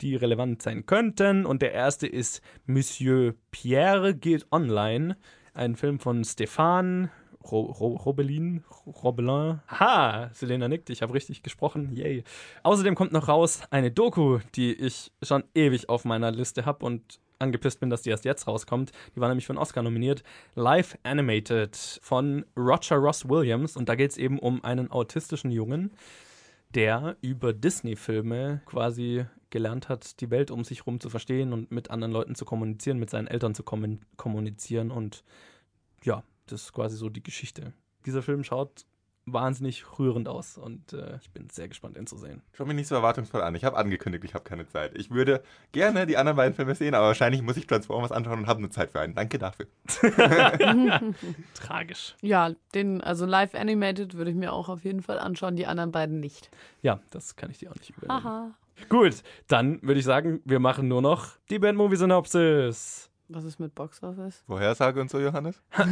B: die relevant sein könnten. Und der erste ist Monsieur Pierre geht online. Ein Film von Stefan Ro Ro Robelin. Robelin. Ha! Selena nickt, ich habe richtig gesprochen. Yay. Außerdem kommt noch raus eine Doku, die ich schon ewig auf meiner Liste habe und angepisst bin, dass die erst jetzt rauskommt. Die war nämlich für einen Oscar nominiert. Live Animated von Roger Ross Williams. Und da geht es eben um einen autistischen Jungen, der über Disney-Filme quasi gelernt hat, die Welt um sich herum zu verstehen und mit anderen Leuten zu kommunizieren, mit seinen Eltern zu kommun kommunizieren. Und ja, das ist quasi so die Geschichte. Dieser Film schaut wahnsinnig rührend aus und äh, ich bin sehr gespannt, ihn zu sehen.
A: Schau mich nicht so erwartungsvoll an. Ich habe angekündigt, ich habe keine Zeit. Ich würde gerne die anderen beiden Filme sehen, aber wahrscheinlich muss ich Transformers anschauen und habe nur Zeit für einen. Danke dafür.
B: Tragisch.
C: Ja, den, also live animated würde ich mir auch auf jeden Fall anschauen, die anderen beiden nicht.
B: Ja, das kann ich dir auch nicht übernehmen.
C: Aha.
B: Gut, dann würde ich sagen, wir machen nur noch die Band-Movie-Synopsis.
C: Was ist mit Box Office?
A: Vorhersage und so, Johannes? ich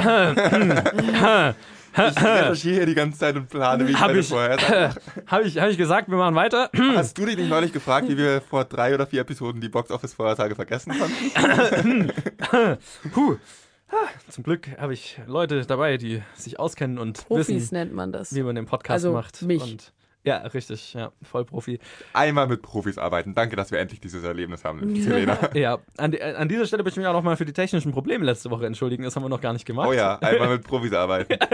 A: recherchiere hier die ganze Zeit und plane, wie ich
B: Hab
A: meine
B: ich-
A: Vorhersage mache.
B: Habe ich, hab ich gesagt, wir machen weiter?
A: Hast du dich nicht neulich gefragt, wie wir vor drei oder vier Episoden die Box-Office-Vorhersage vergessen konnten?
B: Puh. Zum Glück habe ich Leute dabei, die sich auskennen und
C: Profis
B: wissen,
C: nennt man das.
B: wie man den Podcast
C: Also
B: macht.
C: mich.
B: Und ja, richtig, ja, Vollprofi.
A: Einmal mit Profis arbeiten. Danke, dass wir endlich dieses Erlebnis haben, Selena.
B: Ja, an, die- an dieser Stelle möchte ich mich auch nochmal für die technischen Probleme letzte Woche entschuldigen. Das haben wir noch gar nicht gemacht.
A: Oh ja, einmal mit Profis arbeiten.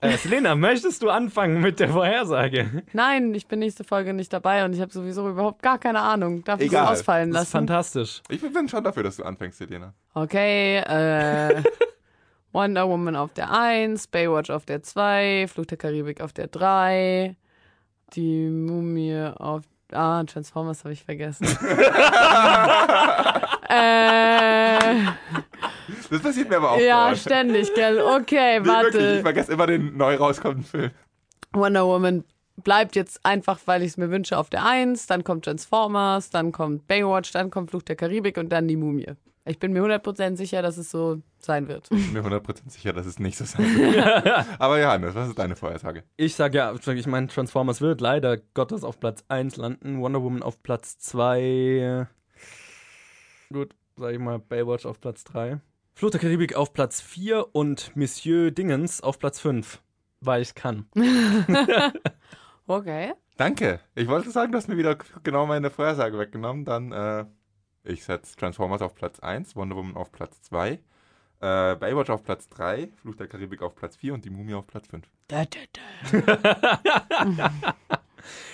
B: Äh, Selena, möchtest du anfangen mit der Vorhersage?
C: Nein, ich bin nächste Folge nicht dabei und ich habe sowieso überhaupt gar keine Ahnung. Darf ich ausfallen
B: Das ist
C: lassen?
B: fantastisch.
A: Ich bin schon dafür, dass du anfängst, Selena.
C: Okay, äh, Wonder Woman auf der 1, Baywatch auf der 2, Fluch der Karibik auf der 3, die Mumie auf. Ah, Transformers habe ich vergessen. äh,
A: Das passiert mir aber auch
C: ja,
A: dauernd.
C: ständig, gell? Okay,
A: Nee, wirklich, ich
C: warte.
A: vergesse immer den neu rauskommenden Film.
C: Wonder Woman bleibt jetzt einfach, weil ich es mir wünsche, auf der 1, dann kommt Transformers, dann kommt Baywatch, dann kommt Fluch der Karibik und dann die Mumie. Ich bin mir 100% sicher, dass es so sein wird.
A: Ich bin mir 100% sicher, dass es nicht so sein wird. Aber Johannes, was ist deine Vorhersage?
B: Ich sag ja, ich meine, Transformers wird leider Gottes auf Platz 1 landen, Wonder Woman auf Platz 2. Gut, sag ich mal, Baywatch auf Platz 3. Fluch der Karibik auf Platz 4 und Monsieur Dingens auf Platz 5. Weil ich kann.
C: Okay.
A: Danke. Ich wollte sagen, du hast mir wieder genau meine Vorhersage weggenommen. Dann, äh, ich setze Transformers auf Platz 1, Wonder Woman auf Platz 2, äh, Baywatch auf Platz 3, Fluch der Karibik auf Platz 4 und die Mumie auf Platz 5.
C: Da, da, da.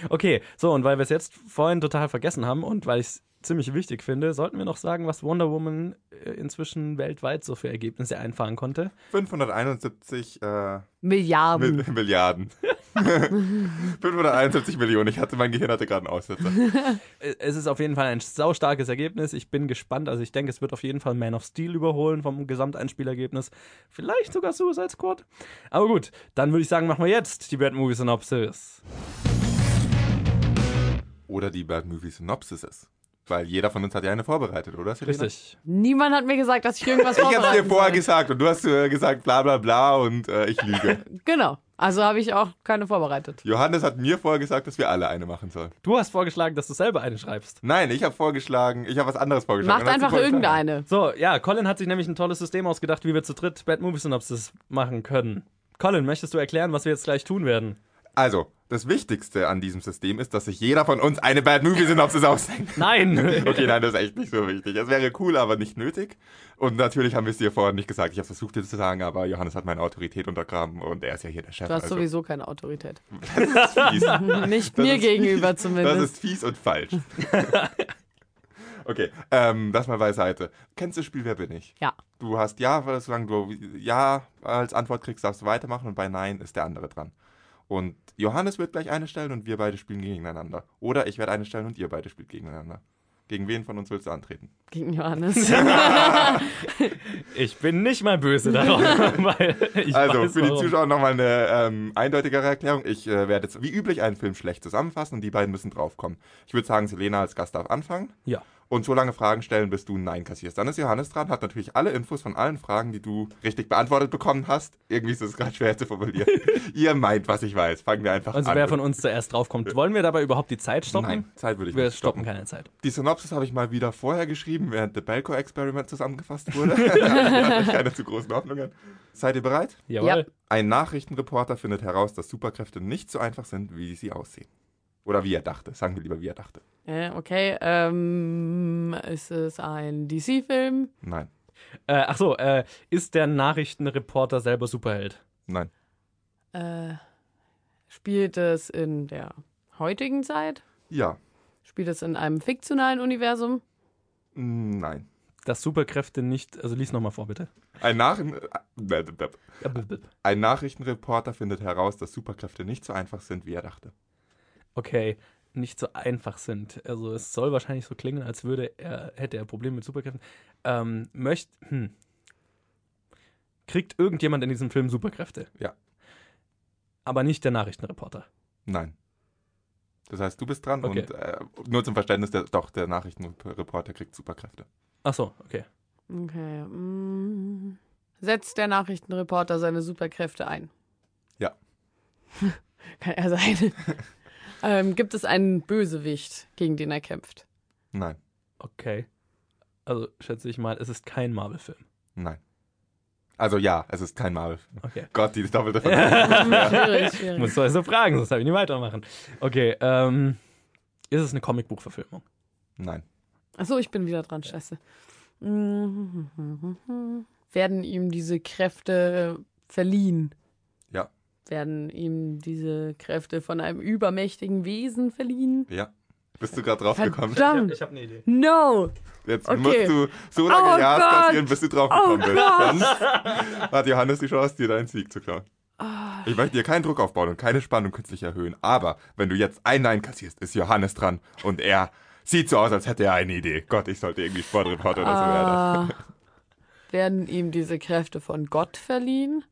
B: Okay, so, und weil wir es jetzt vorhin total vergessen haben und weil ich es ziemlich wichtig finde, sollten wir noch sagen, was Wonder Woman äh, inzwischen weltweit so für Ergebnisse einfahren konnte.
A: 571 äh,
C: Milliarden.
A: Mil Milliarden. 571 Millionen. Ich hatte, mein Gehirn hatte gerade einen Aussetzer.
B: Äh, Es ist auf jeden Fall ein saustarkes Ergebnis. Ich bin gespannt. Also ich denke, es wird auf jeden Fall Man of Steel überholen vom Gesamteinspielergebnis. Vielleicht sogar Suicide Squad. Aber gut, dann würde ich sagen, machen wir jetzt die Bad Movie Synopsis.
A: Oder die Bad Movie Synopsis. Weil jeder von uns hat ja eine vorbereitet, oder? Selena?
B: Richtig.
C: Niemand hat mir gesagt, dass ich irgendwas
A: Ich hab's
C: vorbereiten
A: dir vorher
C: soll.
A: gesagt und du hast äh, gesagt bla bla bla und äh, ich lüge.
C: Genau. Also habe ich auch keine vorbereitet.
A: Johannes hat mir vorher gesagt, dass wir alle eine machen sollen.
B: Du hast vorgeschlagen, dass du selber eine schreibst.
A: Nein, ich habe vorgeschlagen, ich habe was anderes vorgeschlagen.
C: Macht einfach irgendeine.
B: So, ja, Colin hat sich nämlich ein tolles System ausgedacht, wie wir zu dritt Bad Movie Synopsis machen können. Colin, möchtest du erklären, was wir jetzt gleich tun werden?
A: Also, das Wichtigste an diesem System ist, dass sich jeder von uns eine Bad Movie Synopsis ausdenkt.
B: Nein!
A: Okay, nein, das ist echt nicht so wichtig. Es wäre cool, aber nicht nötig. Und natürlich haben wir es dir vorher nicht gesagt. Ich habe versucht, dir zu sagen, aber Johannes hat meine Autorität untergraben und er ist ja hier der Chef.
C: Du hast
A: also.
C: sowieso keine Autorität.
A: Das ist fies.
C: Nicht
A: Das
C: mir
A: ist
C: gegenüber
A: fies.
C: zumindest.
A: Das ist fies und falsch. okay, ähm, das mal beiseite. Kennst du das Spiel Wer bin ich?
C: Ja.
A: Du hast Ja, weil solange du Ja als Antwort kriegst, darfst du weitermachen und bei Nein ist der andere dran. Und Johannes wird gleich eine stellen und wir beide spielen gegeneinander. Oder ich werde eine stellen und ihr beide spielt gegeneinander. Gegen wen von uns willst du antreten?
C: Gegen Johannes.
B: Ich bin nicht mal böse darauf, weil ich
A: also
B: weiß,
A: für die
B: warum.
A: Zuschauer nochmal eine ähm, eindeutigere Erklärung. Ich äh, werde jetzt wie üblich einen Film schlecht zusammenfassen und die beiden müssen draufkommen. Ich würde sagen, Selena als Gast darf anfangen.
B: Ja.
A: Und so lange Fragen stellen, bis du ein Nein kassierst. Dann ist Johannes dran, hat natürlich alle Infos von allen Fragen, die du richtig beantwortet bekommen hast. Irgendwie ist es gerade schwer zu formulieren. Ihr meint, was ich weiß. Fangen wir einfach
B: Also
A: an.
B: wer von uns zuerst draufkommt. Wollen wir dabei überhaupt die Zeit stoppen?
A: Nein, Zeit würde ich
B: Wir
A: nicht
B: stoppen
A: stoppen.
B: keine Zeit.
A: Die Synopsis habe ich mal wieder vorher geschrieben, während The Belko Experiment zusammengefasst wurde. ich hatte keine zu großen Hoffnungen. Seid ihr bereit?
B: Jawohl.
A: Ein Nachrichtenreporter findet heraus, dass Superkräfte nicht so einfach sind, wie sie aussehen. Oder wie er dachte. Sagen wir lieber, wie er dachte.
C: äh, okay, ähm, ist es ein DC-Film?
A: Nein.
B: Äh, ach so, äh, ist der Nachrichtenreporter selber Superheld?
A: Nein.
C: Äh, spielt es in der heutigen Zeit?
A: Ja.
C: Spielt es in einem fiktionalen Universum?
A: Nein.
B: Dass Superkräfte nicht. Also lies nochmal vor, bitte.
A: Ein, Nach äh, Ein Nachrichtenreporter findet heraus, dass Superkräfte nicht so einfach sind, wie er dachte.
B: Okay, nicht so einfach sind. Also es soll wahrscheinlich so klingen, als würde er, hätte er Probleme mit Superkräften. Ähm, möcht, hm. Kriegt irgendjemand in diesem Film Superkräfte?
A: Ja.
B: Aber nicht der Nachrichtenreporter.
A: Nein. Das heißt, du bist dran
B: Okay.
A: und äh, nur zum Verständnis, der, doch, der Nachrichtenreporter kriegt Superkräfte.
B: Ach so, okay.
C: Okay. mm. Setzt der Nachrichtenreporter seine Superkräfte ein?
A: Ja.
C: Kann er sein. ähm, gibt es einen Bösewicht, gegen den er kämpft?
A: Nein.
B: Okay. Also schätze ich mal, es ist kein Marvel-Film.
A: Nein. Also ja, es ist kein Marvel.
B: Okay.
A: Gott, die doppelte Verteidigung.
C: Schwierig,
B: Ich
C: schwierig.
B: muss also fragen, sonst habe ich nicht weitermachen. Okay, ähm, ist es eine Comicbuchverfilmung?
A: Nein.
C: Achso, ich bin wieder dran, scheiße. Werden ihm diese Kräfte verliehen?
A: Ja.
C: Werden ihm diese Kräfte von einem übermächtigen Wesen verliehen?
A: Ja. Bist du gerade drauf gekommen?
C: Verdammt!
B: habe eine Idee.
C: No!
A: Jetzt
C: Okay.
A: musst du so lange
C: Oh Gott.
A: kassieren, bis du drauf
C: Oh
A: gekommen bist. Sonst hat Johannes die Chance, dir deinen Sieg zu klauen.
C: Ah.
A: Ich möchte dir keinen Druck aufbauen und keine Spannung künstlich erhöhen. Aber wenn du jetzt ein Nein kassierst, ist Johannes dran und er sieht so aus, als hätte er eine Idee. Gott, ich sollte irgendwie Sportreporter oder so werden.
C: Ah, werden ihm diese Kräfte von Gott verliehen?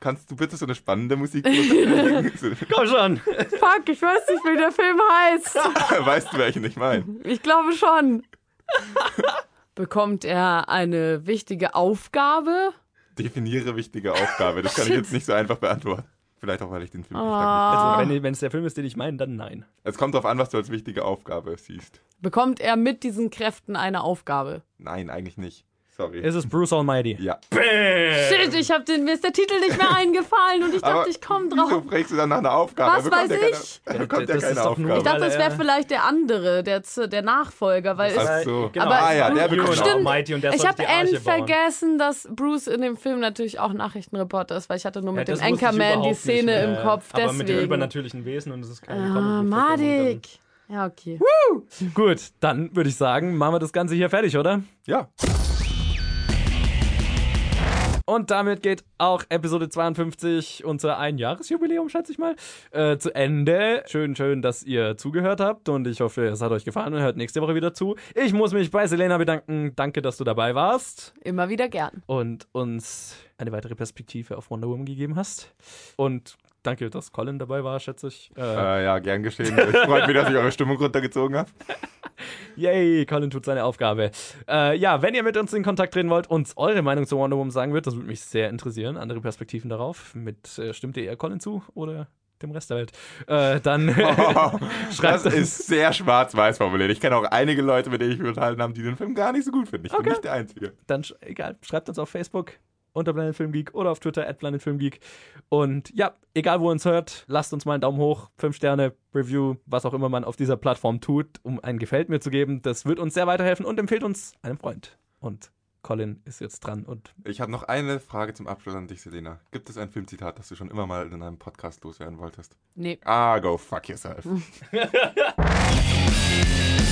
A: Kannst du bitte so eine spannende Musik
B: Komm schon!
C: Fuck, ich weiß nicht, wie der Film heißt.
A: Weißt du, welchen ich meine?
C: Ich glaube schon. Bekommt er eine wichtige Aufgabe?
A: Definiere wichtige Aufgabe. Das kann ich jetzt nicht so einfach beantworten. Vielleicht auch, weil ich den Film nicht
C: Ah.
A: lange
B: Also, wenn, wenn es der Film ist, den ich meine, dann nein.
A: Es kommt darauf an, was du als wichtige Aufgabe siehst.
C: Bekommt er mit diesen Kräften eine Aufgabe?
A: Nein, eigentlich nicht. Sorry.
B: Es ist Bruce Almighty.
A: ja.
C: Shit, ich hab den, mir ist der Titel nicht mehr eingefallen und ich dachte, ich komme
A: Wieso
C: drauf.
A: fragst du dann nach einer Aufgabe?
C: Was weiß
A: ja
C: ich?
A: Keine, bekommt ja
B: Das ist
A: keine
B: doch nur-
A: Aufgabe.
C: Ich dachte, das wäre vielleicht der andere, der, der Nachfolger, weil es,
A: Ach so.
B: Genau.
C: Aber-
A: ah ja, der bekommt
C: Stimmt.
B: Almighty und der
C: ich habe end
B: bauen.
C: vergessen, dass Bruce in dem Film natürlich auch Nachrichtenreporter ist, weil ich hatte nur
B: Ja,
C: mit
B: das
C: dem Anchorman die Szene
B: nicht
C: im
B: mehr.
C: Kopf.
B: Aber mit dem
C: deswegen.
B: übernatürlichen Wesen und es ist keine
C: Ah, Madik. Ja, okay.
B: dann- Gut, dann würde ich sagen, machen wir das Ganze hier fertig, oder?
A: Ja.
B: Und damit geht auch Episode 52, unser Einjahresjubiläum, schätze ich mal, äh, zu Ende. Schön, schön, dass ihr zugehört habt und ich hoffe, es hat euch gefallen und hört nächste Woche wieder zu. Ich muss mich bei Selena bedanken. Danke, dass du dabei warst
C: Immer wieder gern.
B: und uns eine weitere Perspektive auf Wonder Woman gegeben hast. Und danke, dass Colin dabei war, schätze ich. Äh,
A: Äh, ja, gern geschehen. Es freut mich, dass ich eure Stimmung runtergezogen habe.
B: Yay, Colin tut seine Aufgabe. Äh, ja, wenn ihr mit uns in Kontakt treten wollt, uns eure Meinung zu Wonder Woman sagen würdet, das würde mich sehr interessieren. Andere Perspektiven darauf. Mit äh, stimmt ihr eher Colin zu oder dem Rest der Welt? Äh, dann schreibt
A: Das ist sehr schwarz-weiß formuliert. Ich kenne auch einige Leute, mit denen ich mich unterhalten habe, die den Film gar nicht so gut finden. Ich bin
B: Okay.
A: nicht der Einzige.
B: dann egal, schreibt uns auf Facebook unter Planet Film Geek oder auf Twitter at Planet Film Geek. Und ja, egal wo ihr uns hört, lasst uns mal einen Daumen hoch, 5 Sterne, Review, was auch immer man auf dieser Plattform tut, um ein Gefällt mir zu geben. Das wird uns sehr weiterhelfen und empfehlt uns einem Freund. Und Colin ist jetzt dran und
A: Ich habe noch eine Frage zum Abschluss an dich, Selena. Gibt es ein Filmzitat, das du schon immer mal in einem Podcast loswerden wolltest?
C: Nee.
A: Ah, go fuck yourself.